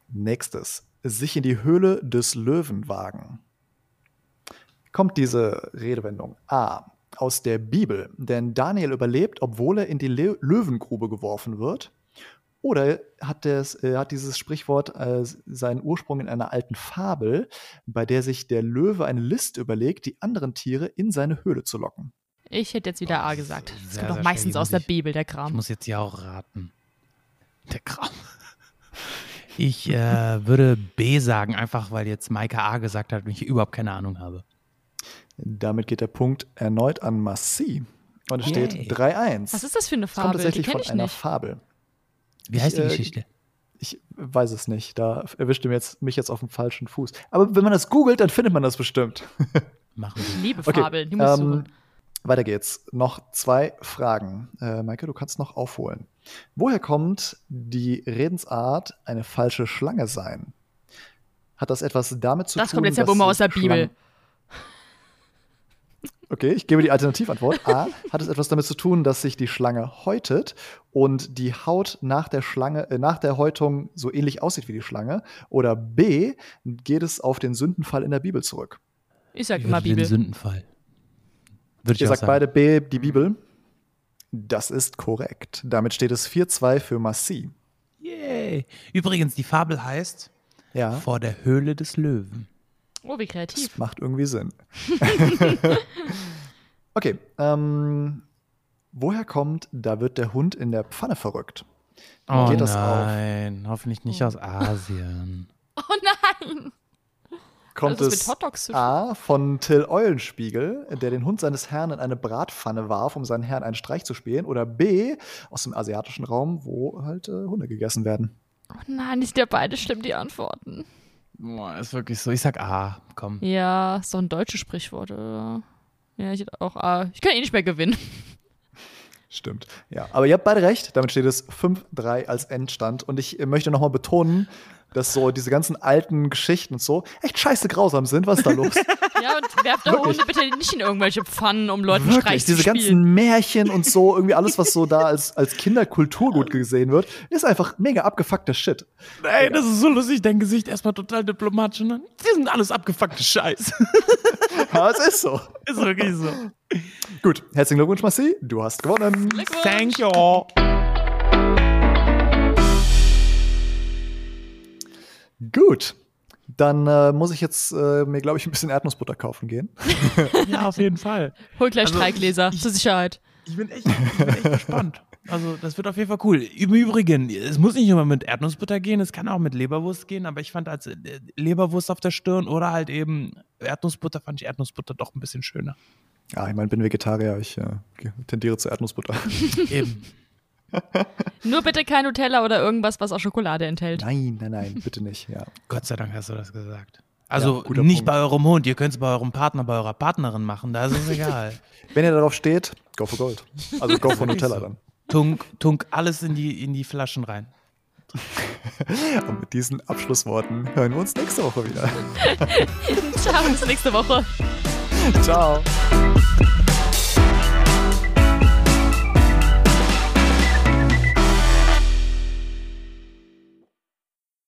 Speaker 2: nächstes. Sich in die Höhle des Löwen wagen. Kommt diese Redewendung A aus der Bibel, denn Daniel überlebt, obwohl er in die Le Löwengrube geworfen wird. Oder hat, das, äh, hat dieses Sprichwort äh, seinen Ursprung in einer alten Fabel, bei der sich der Löwe eine List überlegt, die anderen Tiere in seine Höhle zu locken?
Speaker 3: Ich hätte jetzt wieder A gesagt. Das
Speaker 1: sehr,
Speaker 3: kommt doch meistens aus der
Speaker 1: ich-
Speaker 3: Bibel, der
Speaker 1: Ich
Speaker 3: Kram.
Speaker 1: muss jetzt ja auch raten. Der Kram. Ich äh, würde B sagen, einfach weil jetzt Maike A gesagt hat und ich überhaupt keine Ahnung habe.
Speaker 2: Damit geht der Punkt erneut an Massi. Und es
Speaker 1: Yay.
Speaker 2: steht 3-1.
Speaker 3: Was ist das für eine
Speaker 2: kommt
Speaker 3: Fabel? Die
Speaker 2: tatsächlich
Speaker 3: kenne
Speaker 2: von
Speaker 3: ich
Speaker 2: einer
Speaker 3: nicht.
Speaker 2: Fabel.
Speaker 1: Wie heißt die
Speaker 2: äh,
Speaker 1: Geschichte?
Speaker 2: Ich weiß es nicht. Da erwischt ihr mir jetzt, mich jetzt auf dem falschen Fuß. Aber wenn man das googelt, dann findet man das bestimmt.
Speaker 1: Machen wir.
Speaker 3: Liebe
Speaker 2: Okay,
Speaker 3: Fabel, die musst
Speaker 2: ähm,
Speaker 3: du.
Speaker 2: Weiter geht's. Noch zwei Fragen. Äh, Maike, du kannst noch aufholen. Woher kommt die Redensart eine falsche Schlange sein? Hat das etwas damit zu
Speaker 3: Das
Speaker 2: tun,
Speaker 3: kommt jetzt ja
Speaker 2: dass
Speaker 3: wohl mal aus der
Speaker 2: sich
Speaker 3: Bibel.
Speaker 2: Okay, ich gebe die Alternativantwort. A. Hat es etwas damit zu tun, dass sich die Schlange häutet und die Haut nach der Schlange, äh, nach der Häutung so ähnlich aussieht wie die Schlange? Oder B. Geht es auf den Sündenfall in der Bibel zurück?
Speaker 3: Ich sag
Speaker 1: Ich
Speaker 3: immer
Speaker 1: würde den
Speaker 3: Bibel.
Speaker 1: Sündenfall. Würde
Speaker 2: Ihr sagt
Speaker 1: sagen.
Speaker 2: beide B, die Bibel. Das ist korrekt. Damit steht es 4-2 für Massi.
Speaker 1: Yay. Übrigens, die Fabel heißt
Speaker 2: Ja,
Speaker 1: Vor der Höhle des Löwen.
Speaker 3: Oh, wie kreativ.
Speaker 2: das macht irgendwie Sinn. okay, ähm, woher kommt, da wird der Hund in der Pfanne verrückt?
Speaker 1: Oh
Speaker 2: Geht das auf?
Speaker 1: nein, hoffentlich nicht aus Asien.
Speaker 3: Oh nein.
Speaker 2: Kommt
Speaker 3: mit
Speaker 2: es A von Till Eulenspiegel, der den Hund seines Herrn in eine Bratpfanne warf, um seinen Herrn einen Streich zu spielen, oder B aus dem asiatischen Raum, wo halt äh, Hunde gegessen werden?
Speaker 3: Oh nein, die sind ja beide schlimm, die Antworten.
Speaker 1: Boah, ist wirklich so. Ich sag A, komm.
Speaker 3: Ja, ist doch ein deutsches Sprichwort, oder? Ja, ich hätte auch A. Ich kann eh nicht mehr gewinnen.
Speaker 2: Stimmt. Ja, aber ihr habt beide recht. Damit steht es 5-3 als Endstand. Und ich äh, möchte nochmal betonen, dass so diese ganzen alten Geschichten und so echt scheiße grausam sind. Was ist da los?
Speaker 3: Ja, und werft eure Hunde bitte nicht in irgendwelche Pfannen, um Leuten Streich
Speaker 2: Wirklich,
Speaker 3: zu
Speaker 2: diese
Speaker 3: spielen.
Speaker 2: ganzen Märchen und so, irgendwie alles, was so da als, als Kinderkulturgut gesehen wird, ist einfach mega abgefuckter Shit.
Speaker 1: Ey, das ist so lustig. Dein Gesicht erstmal total diplomatisch und dann, die sind alles abgefuckte Scheiß.
Speaker 2: Aber es ist so.
Speaker 1: ist wirklich so.
Speaker 2: Gut, herzlichen Glückwunsch, Massi. Du hast gewonnen.
Speaker 3: Glückwunsch.
Speaker 1: Thank you.
Speaker 2: Gut. Dann äh, muss ich jetzt äh, mir, glaube ich, ein bisschen Erdnussbutter kaufen gehen.
Speaker 1: Ja, auf jeden Fall.
Speaker 3: Hol gleich
Speaker 1: Also,
Speaker 3: Streikgläser, zur Sicherheit.
Speaker 1: Ich bin echt, ich bin echt gespannt. Also, das wird auf jeden Fall cool. Im Übrigen, es muss nicht immer mit Erdnussbutter gehen, es kann auch mit Leberwurst gehen, aber ich fand als äh, Leberwurst auf der Stirn oder halt eben Erdnussbutter, fand ich Erdnussbutter doch ein bisschen schöner.
Speaker 2: Ja, ich meine, bin Vegetarier. Ich äh, tendiere zur Erdnussbutter.
Speaker 1: Eben.
Speaker 3: Nur bitte kein Nutella oder irgendwas, was auch Schokolade enthält.
Speaker 2: nein, nein, nein, bitte nicht. Ja.
Speaker 1: Gott sei Dank hast du das gesagt. Also
Speaker 2: Ja, guter
Speaker 1: nicht
Speaker 2: Punkt.
Speaker 1: bei eurem Hund, ihr könnt es bei eurem Partner, bei eurer Partnerin machen, da ist es egal.
Speaker 2: Wenn ihr darauf steht, go for Gold. Also go for Nutella dann.
Speaker 1: tunk, tunk alles in die, in die Flaschen rein.
Speaker 2: Und mit diesen Abschlussworten hören wir uns nächste Woche wieder.
Speaker 3: Ciao, bis nächste Woche.
Speaker 2: Ciao.